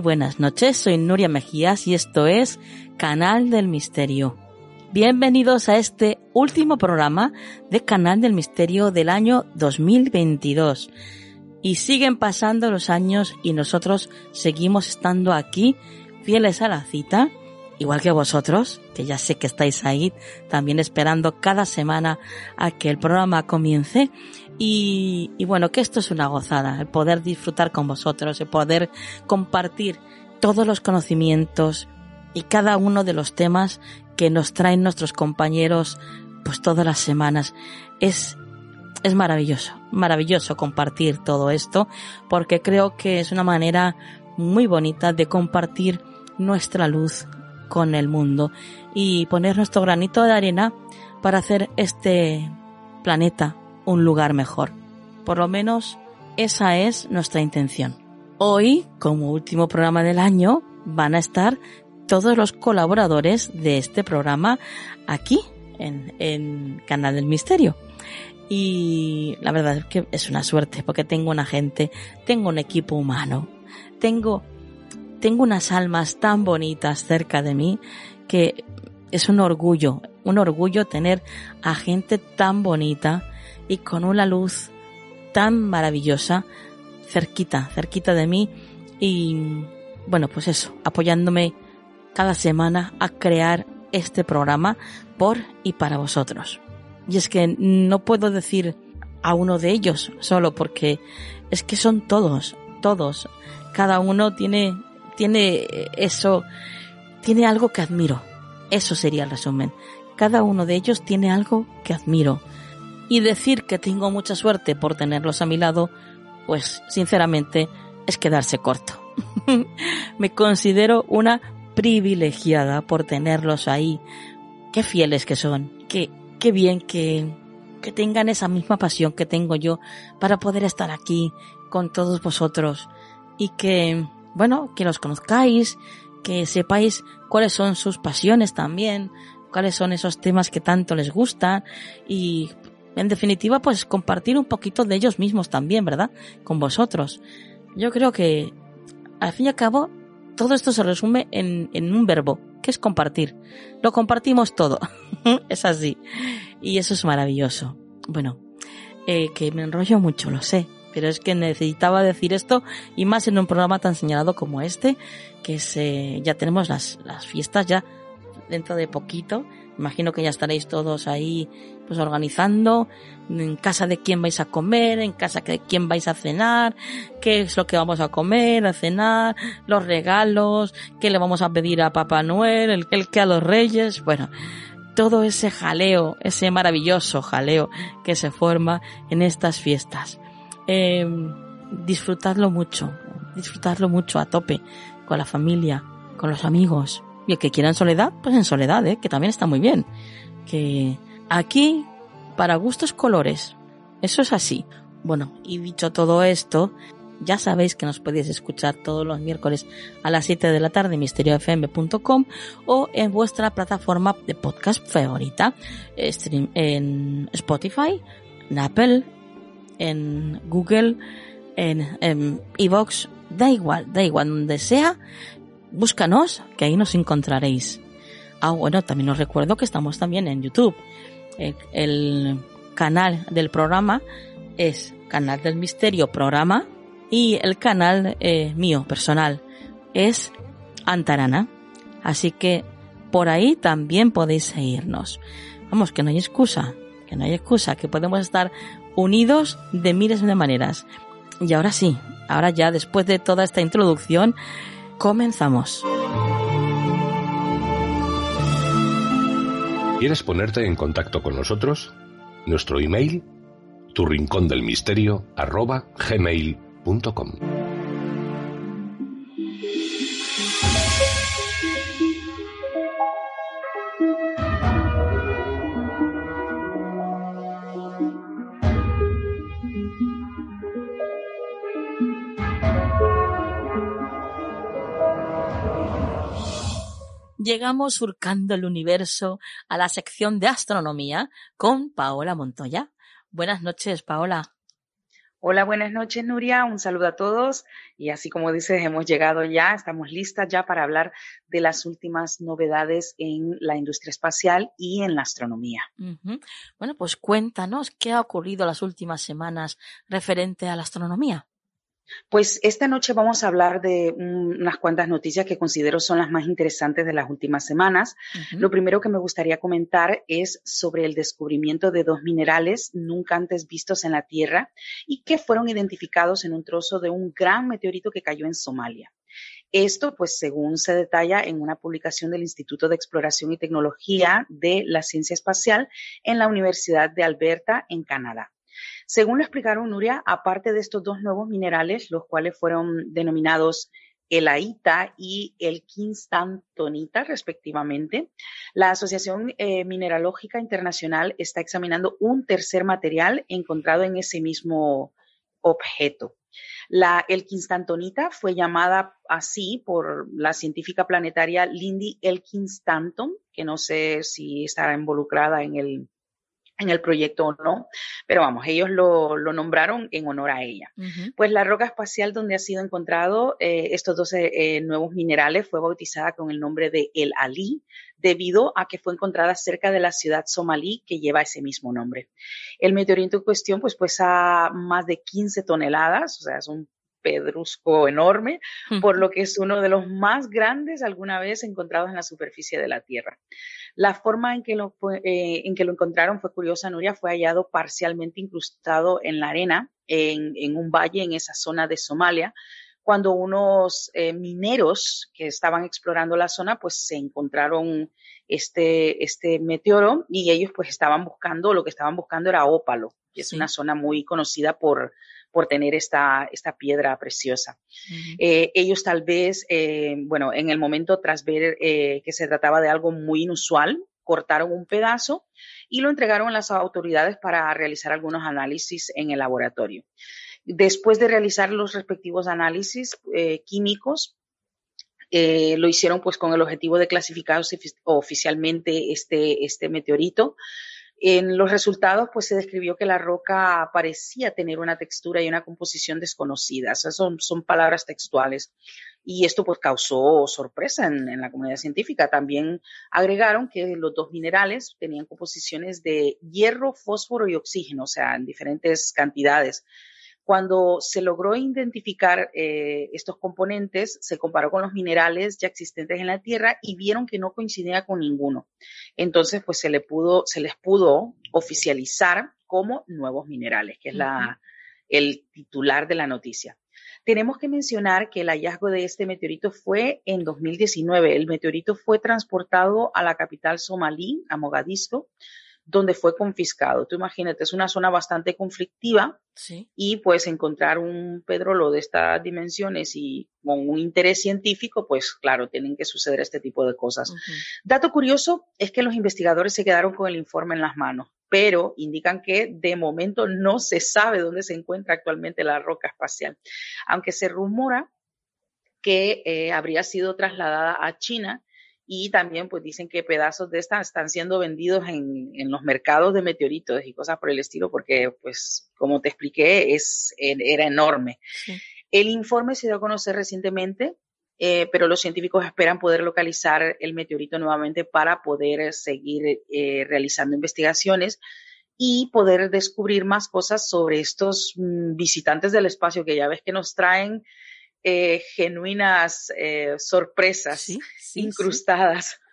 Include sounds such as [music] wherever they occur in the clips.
Buenas noches, soy Nuria Mejías y esto es Canal del Misterio. Bienvenidos a este último programa de Canal del Misterio del año 2022. Y siguen pasando los años y nosotros seguimos estando aquí, fieles a la cita, igual que vosotros, que ya sé que estáis ahí también esperando cada semana a que el programa comience y, bueno, que esto es una gozada, el poder disfrutar con vosotros, el poder compartir todos los conocimientos y cada uno de los temas que nos traen nuestros compañeros pues todas las semanas. Es, es maravilloso, maravilloso compartir todo esto porque creo que es una manera muy bonita de compartir nuestra luz con el mundo y poner nuestro granito de arena para hacer este planeta un lugar mejor. Por lo menos esa es nuestra intención. Hoy, como último programa del año, van a estar todos los colaboradores de este programa aquí, en, en Canal del Misterio. Y la verdad es que es una suerte porque tengo una gente, tengo un equipo humano, tengo, tengo unas almas tan bonitas cerca de mí que es un orgullo, un orgullo tener a gente tan bonita y con una luz tan maravillosa cerquita, cerquita de mí y bueno, pues eso, apoyándome cada semana a crear este programa por y para vosotros. Y es que no puedo decir a uno de ellos solo porque es que son todos, todos. Cada uno tiene, tiene eso, tiene algo que admiro. Eso sería el resumen. Cada uno de ellos tiene algo que admiro y decir que tengo mucha suerte por tenerlos a mi lado, pues sinceramente es quedarse corto. [laughs] Me considero una privilegiada por tenerlos ahí. Qué fieles que son. Qué, qué bien que, que tengan esa misma pasión que tengo yo para poder estar aquí con todos vosotros y que, bueno, que los conozcáis, que sepáis cuáles son sus pasiones también, cuáles son esos temas que tanto les gustan y en definitiva, pues compartir un poquito de ellos mismos también, ¿verdad? Con vosotros. Yo creo que, al fin y al cabo, todo esto se resume en, en un verbo, que es compartir. Lo compartimos todo. [laughs] es así. Y eso es maravilloso. Bueno, eh, que me enrollo mucho, lo sé. Pero es que necesitaba decir esto y más en un programa tan señalado como este, que se, ya tenemos las, las fiestas ya dentro de poquito Imagino que ya estaréis todos ahí pues organizando en casa de quién vais a comer, en casa de quién vais a cenar, qué es lo que vamos a comer, a cenar, los regalos, qué le vamos a pedir a Papá Noel, el, el que a los reyes, bueno, todo ese jaleo, ese maravilloso jaleo que se forma en estas fiestas. Eh, disfrutadlo mucho, disfrutadlo mucho a tope, con la familia, con los amigos, y el que quiera en soledad, pues en soledad, ¿eh? que también está muy bien. Que aquí, para gustos colores, eso es así. Bueno, y dicho todo esto, ya sabéis que nos podéis escuchar todos los miércoles a las 7 de la tarde en misteriofm.com o en vuestra plataforma de podcast favorita, stream en Spotify, en Apple, en Google, en Evox, da igual, da igual, donde sea, búscanos, que ahí nos encontraréis. Ah, bueno, también os recuerdo que estamos también en YouTube. El, canal del programa es Canal del Misterio Programa y el canal eh, mío personal es Antarana. Así que por ahí también podéis seguirnos. Vamos, que no hay excusa, que no hay excusa, que podemos estar unidos de miles de maneras. Y ahora sí, ahora ya después de toda esta introducción, comenzamos. ¿Quieres ponerte en contacto con nosotros? Nuestro email, tu rincón del arroba gmail.com. llegamos surcando el universo a la sección de astronomía con Paola Montoya. Buenas noches, Paola. Hola, buenas noches, Nuria. Un saludo a todos. Y así como dices, hemos llegado ya, estamos listas ya para hablar de las últimas novedades en la industria espacial y en la astronomía. Bueno, pues cuéntanos qué ha ocurrido las últimas semanas referente a la astronomía. Pues esta noche vamos a hablar de unas cuantas noticias que considero son las más interesantes de las últimas semanas. Lo primero que me gustaría comentar es sobre el descubrimiento de dos minerales nunca antes vistos en la Tierra y que fueron identificados en un trozo de un gran meteorito que cayó en Somalia. Esto, pues, según se detalla en una publicación del Instituto de Exploración y Tecnología de la Ciencia Espacial en la Universidad de Alberta, en Canadá. Según lo explicaron Nuria, aparte de estos dos nuevos minerales, los cuales fueron denominados el AITA y el Kinstantonita, respectivamente. La Asociación eh, Mineralógica Internacional está examinando un tercer material encontrado en ese mismo objeto. La, el Kinstantonita fue llamada así por la científica planetaria Lindy Elkin Stanton, que no sé si estará involucrada en el, en el proyecto o no, pero vamos, ellos lo, nombraron en honor a ella. Pues la roca espacial donde ha sido encontrado eh, estos 12 eh, nuevos minerales fue bautizada con el nombre de El Ali, debido a que fue encontrada cerca de la ciudad somalí que lleva ese mismo nombre. El meteorito en cuestión pues pesa más de 15 toneladas, o sea, es un pedrusco enorme, por lo que es uno de los más grandes alguna vez encontrados en la superficie de la Tierra. La forma en que lo, eh, en que lo encontraron fue curiosa, Nuria, fue hallado parcialmente incrustado en la arena, en, un valle en esa zona de Somalia, cuando unos eh, mineros que estaban explorando la zona, pues se encontraron este, este meteoro y ellos pues estaban buscando, lo que estaban buscando era ópalo, que es una zona muy conocida por, por tener esta, esta piedra preciosa. Eh, ellos tal vez, eh, bueno, en el momento tras ver eh, que se trataba de algo muy inusual, cortaron un pedazo y lo entregaron a las autoridades para realizar algunos análisis en el laboratorio. Después de realizar los respectivos análisis químicos, lo hicieron pues con el objetivo de clasificar oficialmente este, este meteorito. En los resultados, pues se describió que la roca parecía tener una textura y una composición desconocidas. son, son palabras textuales. Y esto pues causó sorpresa en, en, la comunidad científica. También agregaron que los dos minerales tenían composiciones de hierro, fósforo y oxígeno, o sea, en diferentes cantidades. Cuando se logró identificar eh, estos componentes, se comparó con los minerales ya existentes en la Tierra y vieron que no coincidía con ninguno. Entonces, pues se, le pudo, se les pudo oficializar como nuevos minerales, que es la, el titular de la noticia. Tenemos que mencionar que el hallazgo de este meteorito fue en 2019. El meteorito fue transportado a la capital somalí, a Mogadiscio, donde fue confiscado. Tú imagínate, es una zona bastante conflictiva y pues encontrar un pedrolo de estas dimensiones y con un interés científico, pues claro, tienen que suceder este tipo de cosas. Dato curioso es que los investigadores se quedaron con el informe en las manos, pero indican que de momento no se sabe dónde se encuentra actualmente la roca espacial, aunque se rumora que eh, habría sido trasladada a China y también pues dicen que pedazos de esta están siendo vendidos en, en, los mercados de meteoritos y cosas por el estilo porque pues como te expliqué es, era enorme. El informe se dio a conocer recientemente, eh, pero los científicos esperan poder localizar el meteorito nuevamente para poder seguir eh, realizando investigaciones y poder descubrir más cosas sobre estos mm, visitantes del espacio que ya ves que nos traen eh, genuinas eh, sorpresas incrustadas. [laughs]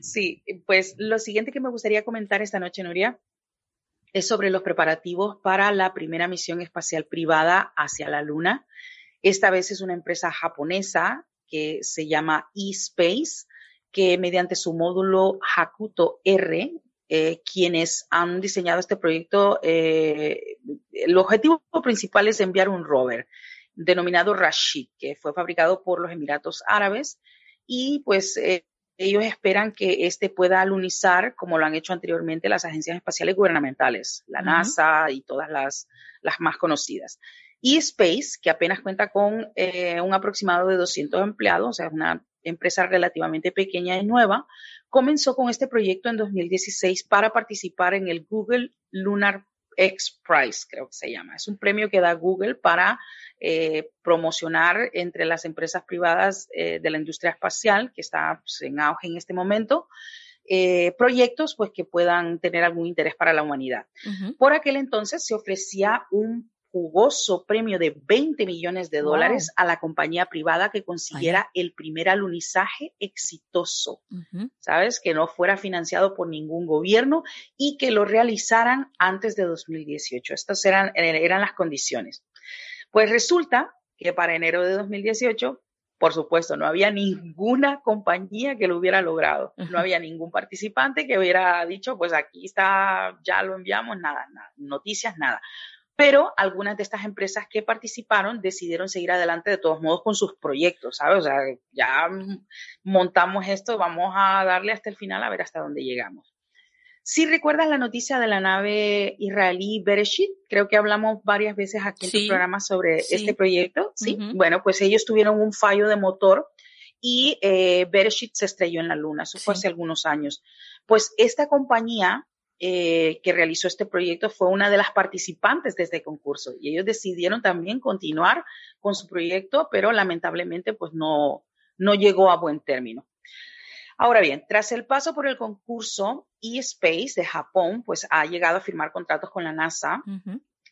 Sí. pues lo siguiente que me gustaría comentar esta noche, Nuria, es sobre los preparativos para la primera misión espacial privada hacia la Luna. Esta vez es una empresa japonesa que se llama eSpace, que mediante su módulo Hakuto R, eh, quienes han diseñado este proyecto, el objetivo principal es enviar un rover denominado Rashid, que fue fabricado por los Emiratos Árabes y pues eh, ellos esperan que este pueda alunizar como lo han hecho anteriormente las agencias espaciales gubernamentales, la NASA y todas las, las más conocidas. Y Space, que apenas cuenta con eh, un aproximado de 200 empleados, o sea, es una empresa relativamente pequeña y nueva, comenzó con este proyecto en 2016 para participar en el Google Lunar X Prize, creo que se llama. Es un premio que da Google para eh, promocionar entre las empresas privadas eh, de la industria espacial, que está pues, en auge en este momento, eh, proyectos pues, que puedan tener algún interés para la humanidad. Por aquel entonces se ofrecía un jugoso premio de 20 millones de dólares a la compañía privada que consiguiera el primer alunizaje exitoso, ¿sabes? Que no fuera financiado por ningún gobierno y que lo realizaran antes de 2018. Estas eran, eran las condiciones. Pues resulta que para enero de 2018 por supuesto, no había ninguna compañía que lo hubiera logrado. No había ningún participante que hubiera dicho, pues aquí está, ya lo enviamos, nada, nada, noticias, nada pero algunas de estas empresas que participaron decidieron seguir adelante de todos modos con sus proyectos, ¿sabes? O sea, ya montamos esto, vamos a darle hasta el final a ver hasta dónde llegamos. Si recuerdas la noticia de la nave israelí Bereshit, creo que hablamos varias veces aquí en tu programa sobre este proyecto, ¿sí? Bueno, pues ellos tuvieron un fallo de motor y eh, Bereshit se estrelló en la luna, eso fue hace algunos años. Pues esta compañía eh, que realizó este proyecto fue una de las participantes de este concurso y ellos decidieron también continuar con su proyecto, pero lamentablemente pues no, no llegó a buen término. Ahora bien, tras el paso por el concurso, eSpace de Japón pues ha llegado a firmar contratos con la NASA,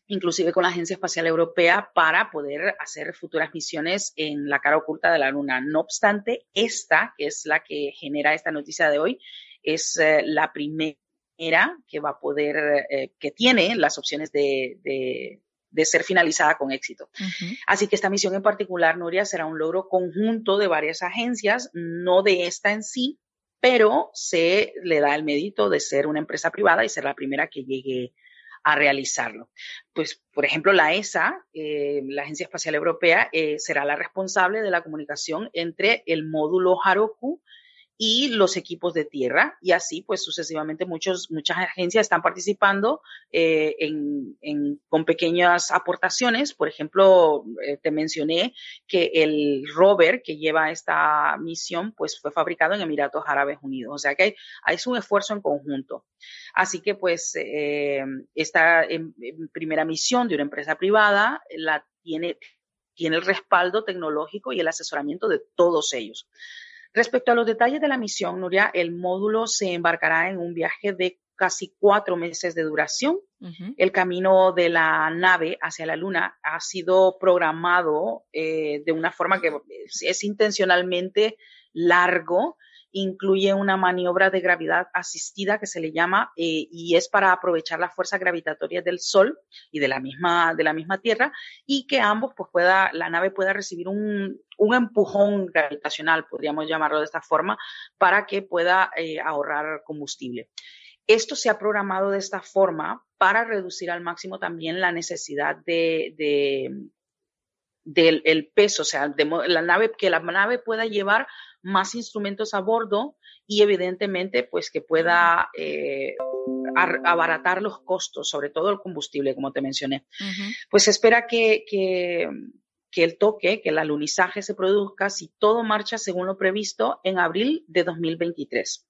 inclusive con la Agencia Espacial Europea, para poder hacer futuras misiones en la cara oculta de la Luna. No obstante, esta, que es la que genera esta noticia de hoy, es eh, la primera que va a poder, eh, que tiene las opciones de, de, ser finalizada con éxito. Así que esta misión en particular, Nuria, será un logro conjunto de varias agencias, no de esta en sí, pero se le da el mérito de ser una empresa privada y ser la primera que llegue a realizarlo. Pues, por ejemplo, la ESA, eh, la Agencia Espacial Europea, eh, será la responsable de la comunicación entre el módulo Haroku y los equipos de tierra y así pues sucesivamente muchos, muchas agencias están participando eh, con pequeñas aportaciones. Por ejemplo, eh, te mencioné que el rover que lleva esta misión pues fue fabricado en Emiratos Árabes Unidos. O sea que hay, hay un esfuerzo en conjunto. Así que pues eh, esta en, primera misión de una empresa privada la tiene tiene el respaldo tecnológico y el asesoramiento de todos ellos. Respecto a los detalles de la misión, Nuria, el módulo se embarcará en un viaje de casi cuatro meses de duración. El camino de la nave hacia la Luna ha sido programado eh, de una forma que es intencionalmente largo incluye una maniobra de gravedad asistida que se le llama eh, y es para aprovechar las fuerzas gravitatorias del Sol y de la misma, de la misma Tierra y que ambos, pues pueda, la nave pueda recibir un, un empujón gravitacional, podríamos llamarlo de esta forma, para que pueda eh, ahorrar combustible. Esto se ha programado de esta forma para reducir al máximo también la necesidad de, de del peso, o sea, la nave, que la nave pueda llevar más instrumentos a bordo y evidentemente pues que pueda eh, abaratar los costos, sobre todo el combustible, como te mencioné. Pues espera que, que, que el toque, que el alunizaje se produzca si todo marcha según lo previsto en abril de 2023.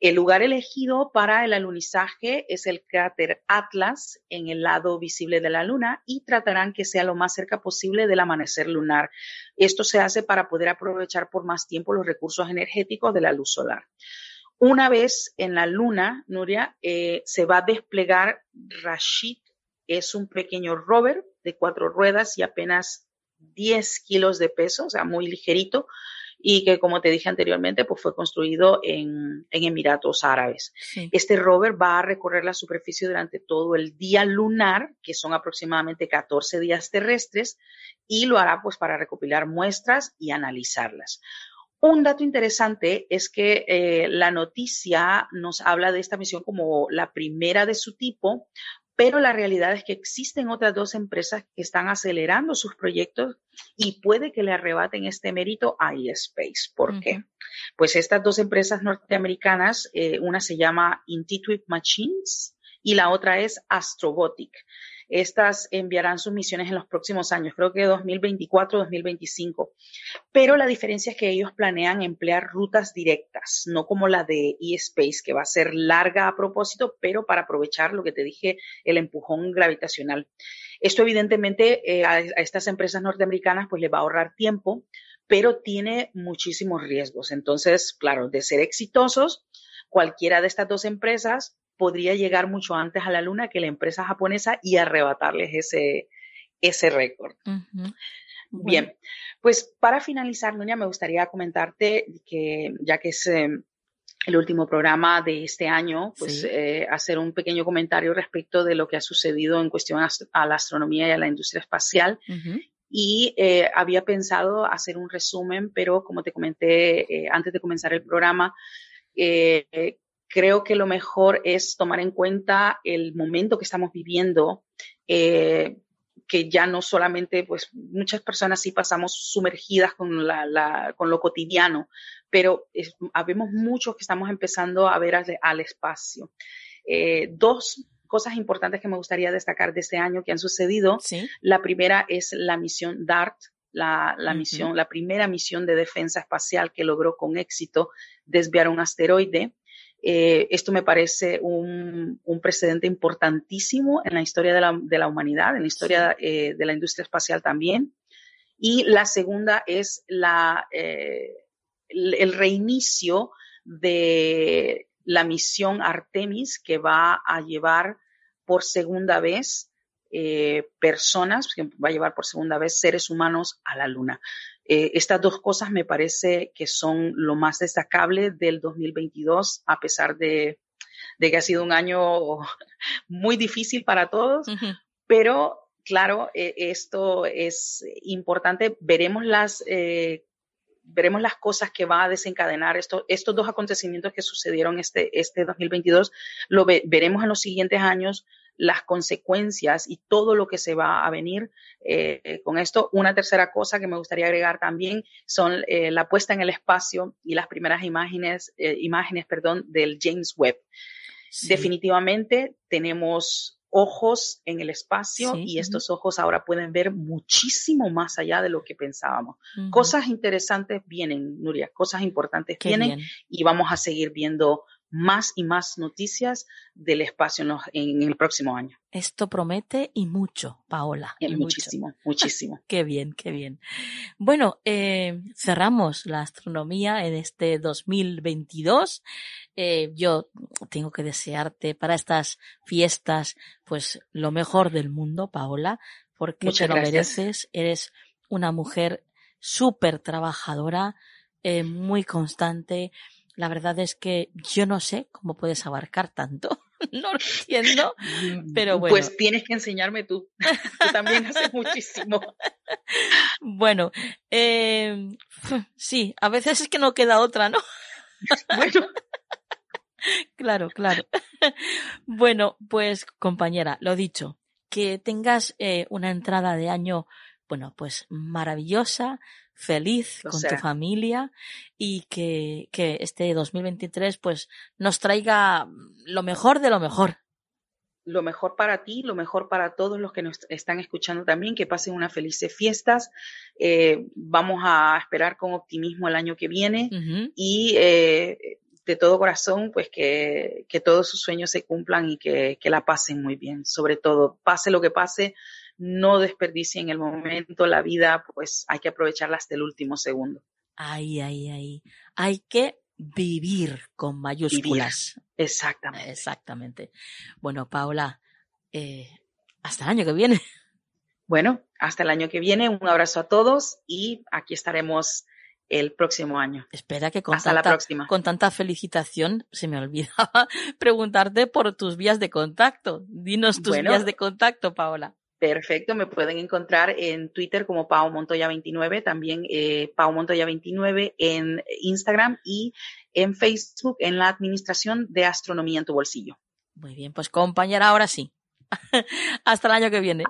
El lugar elegido para el alunizaje es el cráter Atlas en el lado visible de la Luna y tratarán que sea lo más cerca posible del amanecer lunar. Esto se hace para poder aprovechar por más tiempo los recursos energéticos de la luz solar. Una vez en la Luna, Nuria, eh, se va a desplegar Rashid. Es un pequeño rover de cuatro ruedas y apenas 10 kilos de peso, o sea, muy ligerito, y que, como te dije anteriormente, pues fue construido en, Emiratos Árabes. Este rover va a recorrer la superficie durante todo el día lunar, que son aproximadamente 14 días terrestres, y lo hará pues para recopilar muestras y analizarlas. Un dato interesante es que eh, la noticia nos habla de esta misión como la primera de su tipo, pero la realidad es que existen otras dos empresas que están acelerando sus proyectos y puede que le arrebaten este mérito a eSpace. ¿Por qué? Pues estas dos empresas norteamericanas, eh, una se llama Intuitive Machines y la otra es Astrobotic. Estas enviarán sus misiones en los próximos años, creo que 2024-2025. Pero la diferencia es que ellos planean emplear rutas directas, no como la de eSpace, que va a ser larga a propósito, pero para aprovechar lo que te dije, el empujón gravitacional. Esto evidentemente eh, a, estas empresas norteamericanas pues les va a ahorrar tiempo, pero tiene muchísimos riesgos. Entonces, claro, de ser exitosos, cualquiera de estas dos empresas podría llegar mucho antes a la luna que la empresa japonesa y arrebatarles ese, ese récord. Bien, pues para finalizar, Nuria, me gustaría comentarte que ya que es eh, el último programa de este año, pues eh, hacer un pequeño comentario respecto de lo que ha sucedido en cuestión a, la astronomía y a la industria espacial. Y eh, había pensado hacer un resumen, pero como te comenté antes de comenzar el programa, creo que lo mejor es tomar en cuenta el momento que estamos viviendo, eh, que ya no solamente, pues muchas personas sí pasamos sumergidas con, la, con lo cotidiano, pero habemos muchos que estamos empezando a ver al, espacio. Eh, dos cosas importantes que me gustaría destacar de este año que han sucedido. La primera es la misión DART, la, misión, la primera misión de defensa espacial que logró con éxito desviar un asteroide. Eh, esto me parece un, precedente importantísimo en la historia de la, humanidad, en la historia eh, de la industria espacial también. Y la segunda es la, eh, el reinicio de la misión Artemis que va a llevar por segunda vez personas, que va a llevar por segunda vez seres humanos a la Luna. Eh, estas dos cosas me parece que son lo más destacable del 2022, a pesar de, que ha sido un año [laughs] muy difícil para todos, pero claro, eh, esto es importante. Veremos las, eh, veremos las cosas que va a desencadenar esto, estos dos acontecimientos que sucedieron este, este 2022. Lo veremos en los siguientes años las consecuencias y todo lo que se va a venir eh, con esto. Una tercera cosa que me gustaría agregar también son eh, la puesta en el espacio y las primeras imágenes, eh, imágenes perdón, del James Webb. Definitivamente tenemos ojos en el espacio y estos ojos ahora pueden ver muchísimo más allá de lo que pensábamos. Cosas interesantes vienen, Nuria, cosas importantes vienen y vamos a seguir viendo más y más noticias del espacio en, el próximo año. Esto promete y mucho, Paola. Y muchísimo, muchísimo. [laughs] qué bien, qué bien. Bueno, eh, cerramos la astronomía en este 2022. Eh, yo tengo que desearte para estas fiestas, pues lo mejor del mundo, Paola, porque te lo mereces. Eres una mujer súper trabajadora, eh, muy constante la verdad es que yo no sé cómo puedes abarcar tanto. [laughs] No lo entiendo, [laughs] pero bueno. Pues tienes que enseñarme tú. Tú también haces muchísimo. [laughs] Bueno, eh, sí, a veces es que no queda otra, ¿no? Bueno. Claro, claro. Bueno, pues compañera, lo dicho, que tengas eh, una entrada de año, bueno, pues maravillosa, feliz con tu familia y que, que este 2023 pues nos traiga lo mejor de lo mejor. lo mejor para ti, lo mejor para todos los que nos están escuchando también, que pasen unas felices fiestas. Eh, vamos a esperar con optimismo el año que viene y eh, de todo corazón, pues que, todos sus sueños se cumplan y que, la pasen muy bien. Sobre todo, pase lo que pase, no desperdicien el momento, la vida, pues hay que aprovecharla hasta el último segundo. Ay, ay, ay. Hay que vivir con mayúsculas. Exactamente. Exactamente. Bueno, Paola, eh, hasta el año que viene. Bueno, hasta el año que viene. Un abrazo a todos y aquí estaremos el próximo año. Espera que con, tanta, con tanta felicitación se me olvidaba [laughs] preguntarte por tus vías de contacto. Dinos tus vías de contacto, Paola. Perfecto, me pueden encontrar en Twitter como Pau Montoya29, también eh, Pau Montoya29 en Instagram y en Facebook en la Administración de Astronomía en tu bolsillo. Muy bien, pues compañera, ahora sí. [laughs] Hasta el año que viene.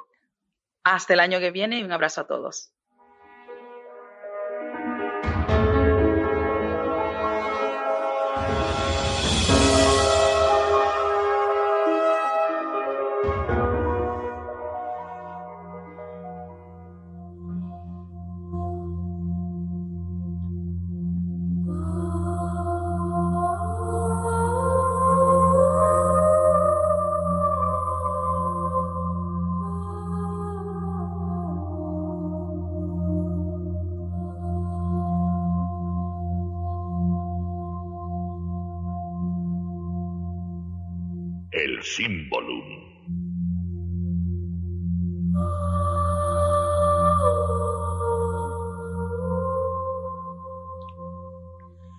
Hasta el año que viene y un abrazo a todos.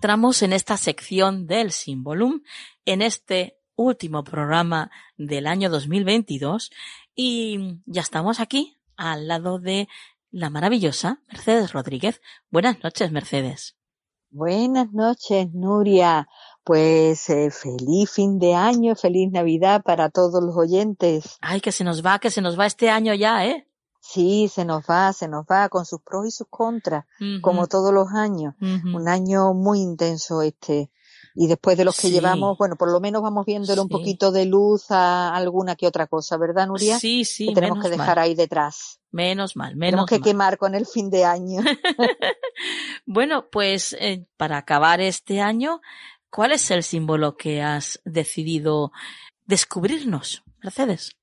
Entramos en esta sección del Symbolum, en este último programa del año 2022 y ya estamos aquí al lado de la maravillosa Mercedes Rodríguez. Buenas noches, Mercedes. Buenas noches, Nuria. Pues eh, feliz fin de año, feliz Navidad para todos los oyentes. Ay, que se nos va, que se nos va este año ya, ¿eh? Sí, se nos va, se nos va con sus pros y sus contras, como todos los años. Un año muy intenso este. Y después de los que llevamos, bueno, por lo menos vamos viéndole un poquito de luz a alguna que otra cosa, ¿verdad, Nuria? Sí, sí. Que tenemos que dejar ahí detrás. Menos mal, menos Tenemos que quemar con el fin de año. [laughs] bueno, pues eh, para acabar este año, ¿Cuál es el símbolo que has decidido descubrirnos, Mercedes?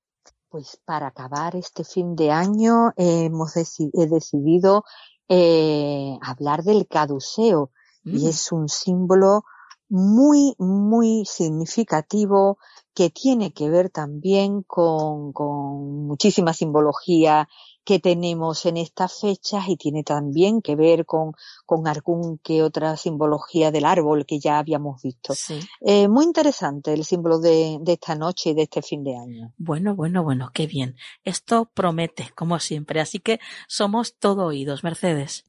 Pues para acabar este fin de año hemos he decidido eh, hablar del caduceo y mm. es un símbolo muy, muy significativo que tiene que ver también con, con muchísima simbología que tenemos en estas fechas y tiene también que ver con, con algún que otra simbología del árbol que ya habíamos visto. Eh, muy interesante el símbolo de, de esta noche y de este fin de año. Bueno, bueno, bueno, qué bien. Esto promete, como siempre. Así que somos todo oídos, Mercedes.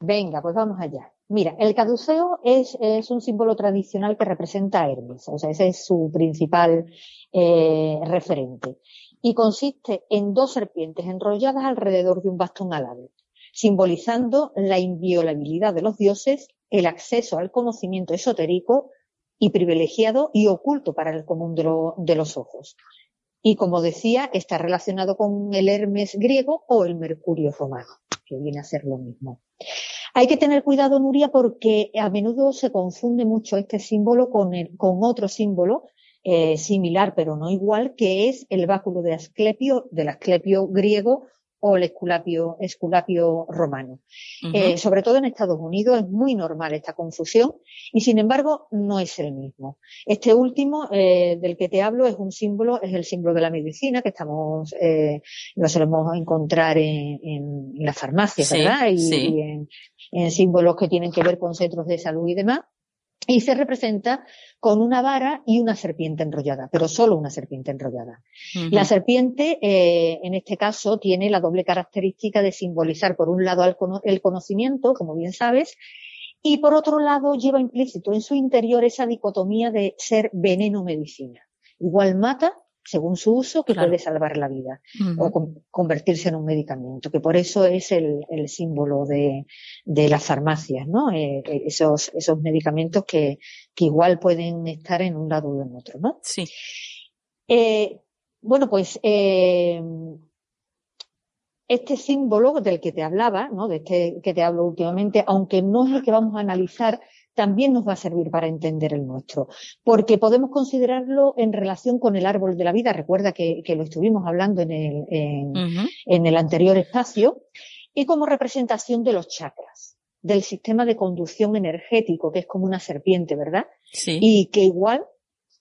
Venga, pues vamos allá. Mira, el caduceo es, un símbolo tradicional que representa a Hermes, o sea, ese es su principal eh, referente y consiste en dos serpientes enrolladas alrededor de un bastón alado, simbolizando la inviolabilidad de los dioses, el acceso al conocimiento esotérico y privilegiado y oculto para el común de, los ojos. Y como decía, está relacionado con el Hermes griego o el Mercurio romano, que viene a ser lo mismo. Hay que tener cuidado, Nuria, porque a menudo se confunde mucho este símbolo con, el, con otro símbolo eh, similar pero no igual, que es el báculo de Asclepio, del Asclepio griego o el esculapio, esculapio romano. eh, sobre todo en Estados Unidos es muy normal esta confusión y sin embargo no es el mismo. Este último eh, del que te hablo es un símbolo, es el símbolo de la medicina que estamos, eh, lo solemos encontrar en, en, la farmacia, ¿verdad? Y, y en, en símbolos que tienen que ver con centros de salud y demás y se representa con una vara y una serpiente enrollada, pero solo una serpiente enrollada. La serpiente, eh, en este caso, tiene la doble característica de simbolizar, por un lado, el conocimiento, como bien sabes, y por otro lado, lleva implícito en su interior esa dicotomía de ser veneno-medicina. Igual mata, según su uso, que puede salvar la vida o convertirse en un medicamento, que por eso es el, símbolo de, las farmacias, ¿no? Eh, eh, esos, esos medicamentos que, igual pueden estar en un lado o en otro, ¿no? Sí. Eh, Bueno, pues eh, este símbolo del que te hablaba, ¿no? de este que te hablo últimamente, aunque no es el que vamos a analizar, también nos va a servir para entender el nuestro, porque podemos considerarlo en relación con el árbol de la vida. Recuerda que, lo estuvimos hablando en el, en el anterior espacio, y como representación de los chakras, del sistema de conducción energético, que es como una serpiente, ¿verdad? Sí. Y que igual,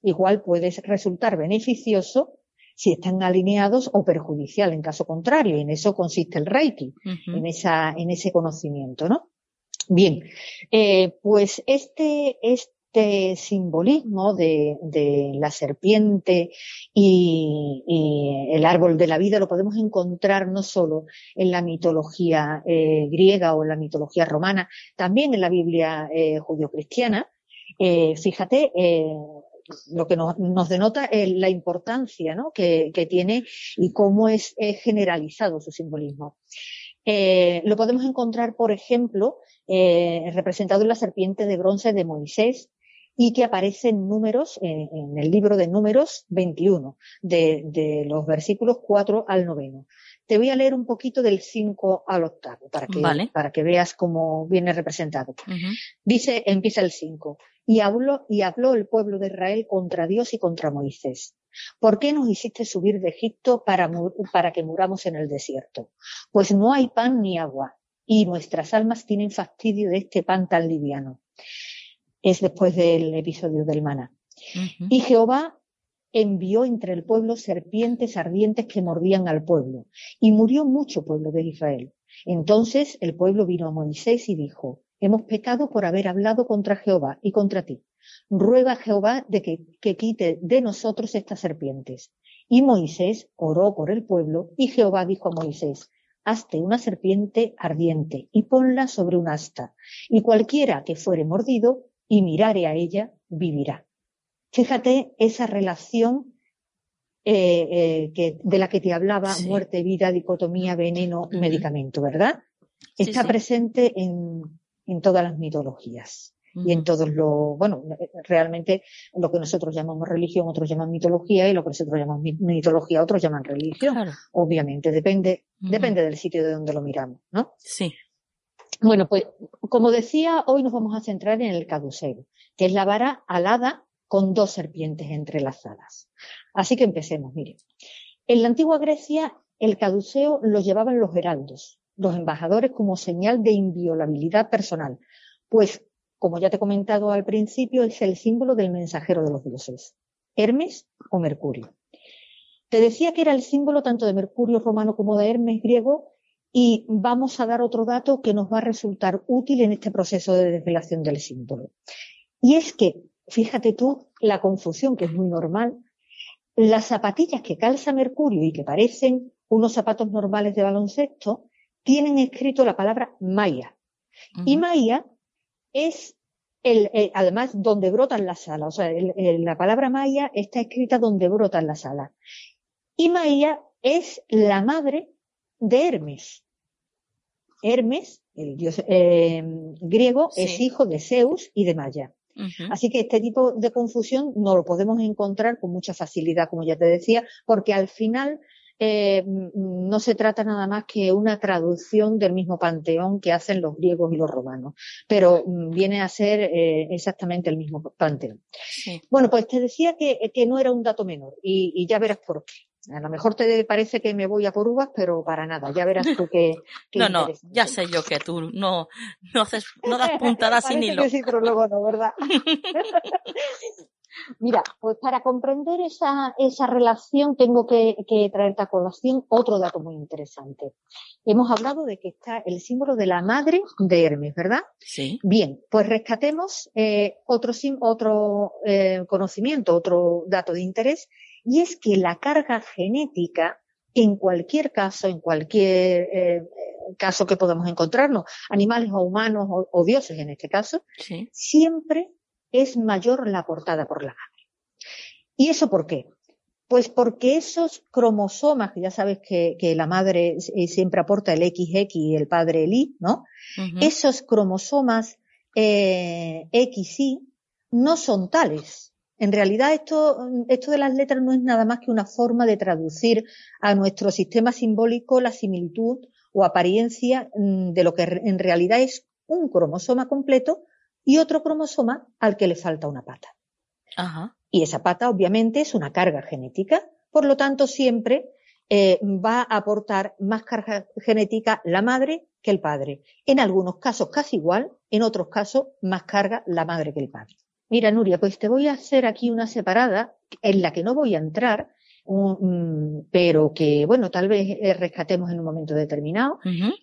igual puede resultar beneficioso si están alineados o perjudicial en caso contrario. Y en eso consiste el Reiki, en, esa, en ese conocimiento, ¿no? Bien, eh, pues este, este simbolismo de, la serpiente y, el árbol de la vida lo podemos encontrar no solo en la mitología eh, griega o en la mitología romana, también en la Biblia eh, judio-cristiana. Eh, fíjate, lo que nos, denota es la importancia que, tiene y cómo es generalizado su simbolismo. Eh, lo podemos encontrar, por ejemplo, eh, representado en la serpiente de bronce de Moisés y que aparece en números, en el libro de números 21, de, de, los versículos 4 al 9. Te voy a leer un poquito del 5 al octavo para que, vale. para que veas cómo viene representado. Uh -huh. Dice, empieza el 5. Y habló, y habló el pueblo de Israel contra Dios y contra Moisés. ¿Por qué nos hiciste subir de Egipto para, para que muramos en el desierto? Pues no hay pan ni agua, y nuestras almas tienen fastidio de este pan tan liviano. Es después del episodio del maná. Uh -huh. Y Jehová envió entre el pueblo serpientes ardientes que mordían al pueblo, y murió mucho pueblo de Israel. Entonces el pueblo vino a Moisés y dijo, hemos pecado por haber hablado contra Jehová y contra ti. Ruega a Jehová de que, que quite de nosotros estas serpientes. Y Moisés oró por el pueblo, y Jehová dijo a Moisés, hazte una serpiente ardiente y ponla sobre un asta, y cualquiera que fuere mordido y mirare a ella, vivirá. Fíjate esa relación eh, eh, que, de la que te hablaba, Sí. muerte, vida, dicotomía, veneno, medicamento, ¿verdad? Sí, Está sí. presente en, en todas las mitologías y en todos los, bueno, realmente lo que nosotros llamamos religión, otros llaman mitología, y lo que nosotros llamamos mi- mitología, otros llaman religión. Claro. Obviamente, depende, depende del sitio de donde lo miramos, ¿no? Sí. Bueno, pues, como decía, hoy nos vamos a centrar en el caduceo, que es la vara alada con dos serpientes entrelazadas. Así que empecemos, mire. En la antigua Grecia, el caduceo lo llevaban los heraldos, los embajadores como señal de inviolabilidad personal, pues, como ya te he comentado al principio, es el símbolo del mensajero de los dioses, Hermes o Mercurio. Te decía que era el símbolo tanto de Mercurio romano como de Hermes griego, y vamos a dar otro dato que nos va a resultar útil en este proceso de desvelación del símbolo. Y es que, fíjate tú, la confusión que es muy normal, las zapatillas que calza Mercurio y que parecen unos zapatos normales de baloncesto, tienen escrito la palabra Maya. Y. Maya es el, eh, además donde brotan las alas. O sea, el- la palabra Maya está escrita donde brotan las alas. Y Maya es la madre de Hermes. Hermes, el dios eh, griego, Sí. es hijo de Zeus y de Maya. Así que este tipo de confusión no lo podemos encontrar con mucha facilidad, como ya te decía, porque al final eh, no se trata nada más que una traducción del mismo panteón que hacen los griegos y los romanos, pero mm, viene a ser eh, exactamente el mismo panteón. Sí. Bueno, pues te decía que, que no era un dato menor y, y ya verás por qué. A lo mejor te parece que me voy a por uvas, pero para nada. Ya verás tú que. [laughs] que No, no, ya sé yo que tú no, no haces, no das puntadas [laughs] sin hilo. que sí, pero luego no, ¿verdad? [laughs] Mira, pues para comprender esa, esa relación tengo que, que traerte a colación otro dato muy interesante. Hemos hablado de que está el símbolo de la madre de Hermes, ¿verdad? Sí. Bien, pues rescatemos eh, otro, otro eh, conocimiento, otro dato de interés, y es que la carga genética, en cualquier caso, en cualquier eh, caso que podamos encontrarnos, animales o humanos o, o dioses en este caso, Sí. siempre es mayor la aportada por la madre. ¿Y eso por qué? Pues porque esos cromosomas, que ya sabes que, que la madre eh, siempre aporta el XX y el padre el Y, ¿no? Esos cromosomas eh, X y no son tales. En realidad esto, esto de las letras no es nada más que una forma de traducir a nuestro sistema simbólico la similitud o apariencia mm, de lo que en realidad es un cromosoma completo y otro cromosoma al que le falta una pata. Y esa pata obviamente es una carga genética, por lo tanto siempre eh, va a aportar más carga genética la madre que el padre. En algunos casos casi igual, en otros casos más carga la madre que el padre. Mira, Nuria, pues te voy a hacer aquí una separada en la que no voy a entrar, pero que, bueno, tal vez eh, rescatemos en un momento determinado.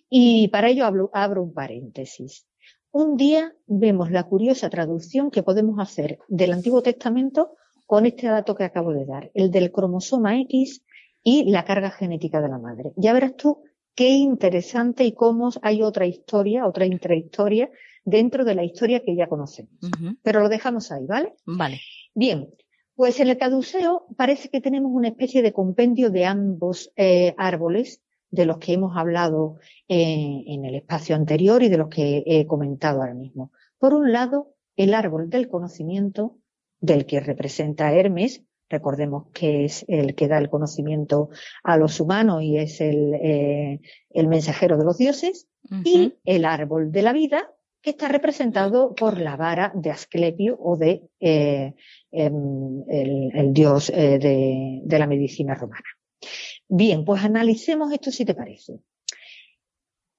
Y para ello abro un paréntesis. Un día vemos la curiosa traducción que podemos hacer del Antiguo Testamento con este dato que acabo de dar, el del cromosoma X y la carga genética de la madre. Ya verás tú qué interesante y cómo hay otra historia, otra intrahistoria dentro de la historia que ya conocemos. Pero lo dejamos ahí, ¿vale? Vale. Bien, pues en el caduceo parece que tenemos una especie de compendio de ambos eh, árboles de los que hemos hablado eh, en el espacio anterior y de los que he comentado ahora mismo. Por un lado, el árbol del conocimiento, del que representa Hermes, recordemos que es el que da el conocimiento a los humanos y es el, eh, el mensajero de los dioses, y el árbol de la vida, que está representado por la vara de Asclepio o de eh, em, el, dios eh, de, de, la medicina romana. Bien, pues analicemos esto si te parece.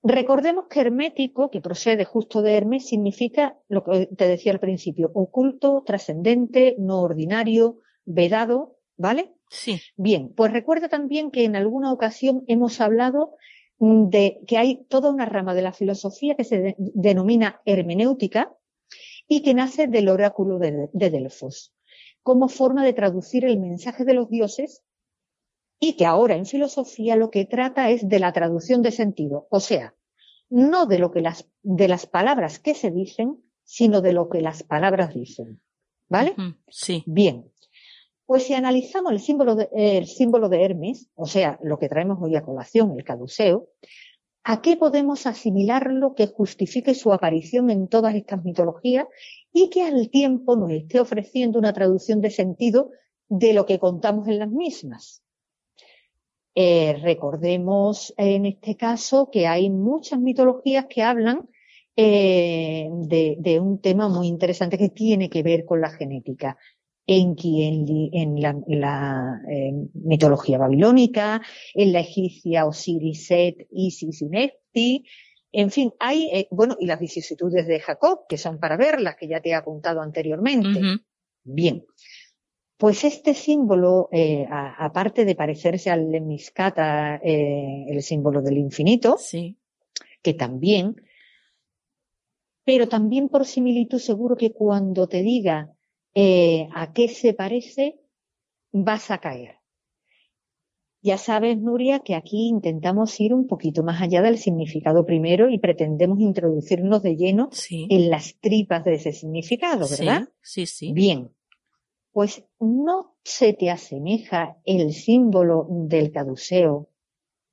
Recordemos que hermético, que procede justo de Hermes, significa lo que te decía al principio, oculto, trascendente, no ordinario, vedado, ¿vale? Sí. Bien, pues recuerda también que en alguna ocasión hemos hablado de que hay toda una rama de la filosofía que se denomina hermenéutica y que nace del oráculo de, Delfos, como forma de traducir el mensaje de los dioses y que ahora en filosofía lo que trata es de la traducción de sentido, o sea, no de lo que las, de las palabras que se dicen, sino de lo que las palabras dicen. ¿Vale? Sí. Bien. Pues si analizamos el símbolo, de, símbolo de Hermes, o sea, lo que traemos hoy a colación, el caduceo, ¿a qué podemos asimilarlo que justifique su aparición en todas estas mitologías y que al tiempo nos esté ofreciendo una traducción de sentido de lo que contamos en las mismas? Eh, recordemos en este caso que hay muchas mitologías que hablan eh, de, un tema muy interesante que tiene que ver con la genética. Enki en, la, la mitología babilónica, en la egipcia Osiris, Set, Isis y Nefti. En fin, hay, eh, bueno, y las vicisitudes de Jacob, que son para verlas, que ya te he apuntado anteriormente. Bien. Pues este símbolo, eh, aparte de parecerse al Lemniscata, eh, el símbolo del infinito, sí. que también, pero también por similitud seguro que cuando te diga eh, a qué se parece, vas a caer. Ya sabes, Nuria, que aquí intentamos ir un poquito más allá del significado primero y pretendemos introducirnos de lleno en las tripas de ese significado, ¿verdad? Sí, sí, Bien. Pues no se te asemeja el símbolo del caduceo,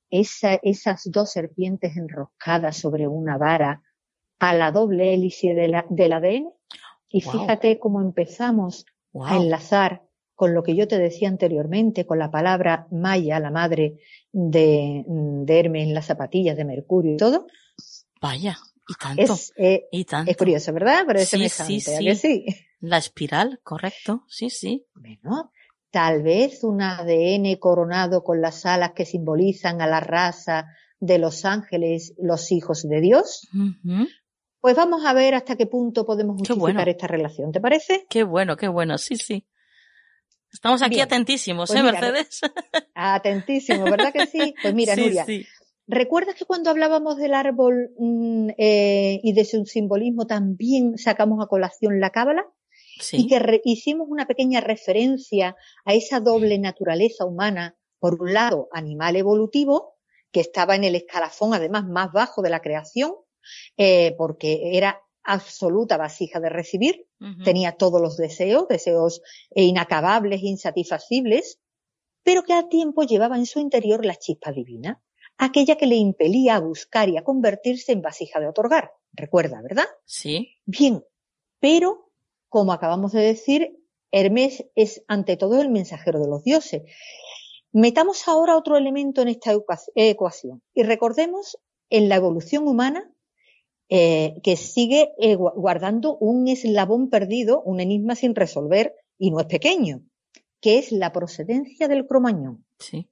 esas dos serpientes enroscadas sobre una vara, a la doble hélice de la, del ADN. Y fíjate cómo empezamos a enlazar con lo que yo te decía anteriormente, con la palabra Maya, la madre de, de Hermes en las zapatillas de Mercurio y todo. Vaya, y tanto. Es, eh, y tanto. es curioso, ¿verdad? Pero es sí, sí, sí. sí. La espiral, correcto, sí, sí. Bueno, tal vez un ADN coronado con las alas que simbolizan a la raza de los ángeles, los hijos de Dios. Pues vamos a ver hasta qué punto podemos justificar esta relación, ¿te parece? Qué bueno, qué bueno, sí, sí. Estamos aquí atentísimos, pues ¿eh, Mercedes? [laughs] Atentísimos, ¿verdad que sí? Pues mira, Nuria, ¿recuerdas que cuando hablábamos del árbol mm, eh, y de su simbolismo también sacamos a colación la cábala? Sí. Y que hicimos una pequeña referencia a esa doble naturaleza humana, por un lado, animal evolutivo, que estaba en el escalafón además más bajo de la creación, eh, porque era absoluta vasija de recibir, tenía todos los deseos, deseos inacabables, insatisfacibles, pero que al tiempo llevaba en su interior la chispa divina, aquella que le impelía a buscar y a convertirse en vasija de otorgar. Recuerda, ¿verdad? Sí. Bien, pero, como acabamos de decir, Hermes es ante todo el mensajero de los dioses. Metamos ahora otro elemento en esta ecuación y recordemos en la evolución humana eh, que sigue eh, guardando un eslabón perdido, un enigma sin resolver y no es pequeño, que es la procedencia del cromañón. Sí.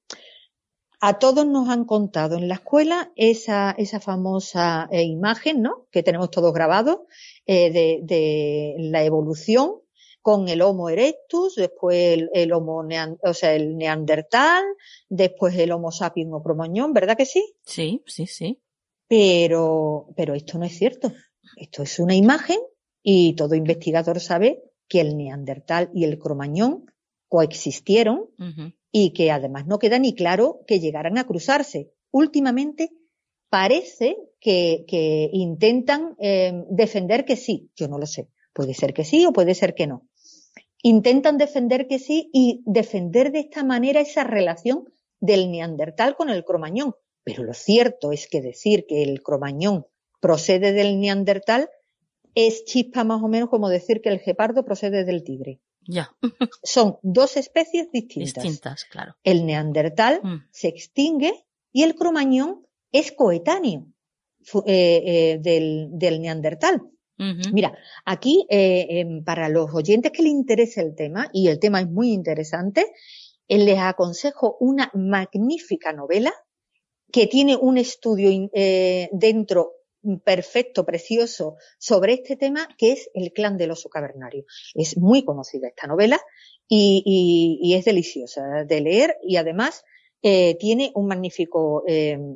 A todos nos han contado en la escuela esa, esa famosa eh, imagen, ¿no? Que tenemos todos grabados de, de, la evolución con el Homo erectus, después el, Homo o sea, el Neandertal, después el Homo sapiens o cromañón, ¿verdad que sí? Sí, sí, sí. Pero, pero esto no es cierto. Esto es una imagen y todo investigador sabe que el Neandertal y el cromañón coexistieron y que además no queda ni claro que llegaran a cruzarse. Últimamente parece que, que intentan eh, defender que sí. Yo no lo sé. Puede ser que sí o puede ser que no intentan defender que sí y defender de esta manera esa relación del neandertal con el cromañón. Pero lo cierto es que decir que el cromañón procede del neandertal es chispa más o menos como decir que el gepardo procede del tigre. Ya. [laughs] Son dos especies distintas. Distintas, claro. El neandertal mm. se extingue y el cromañón es coetáneo eh, eh, del, del neandertal. Mira, aquí eh, em, para los oyentes que les interese el tema, y el tema es muy interesante, les aconsejo una magnífica novela que tiene un estudio eh, dentro perfecto, precioso sobre este tema, que es El clan del oso cavernario. Es muy conocida esta novela y, es deliciosa de leer y además tiene un magnífico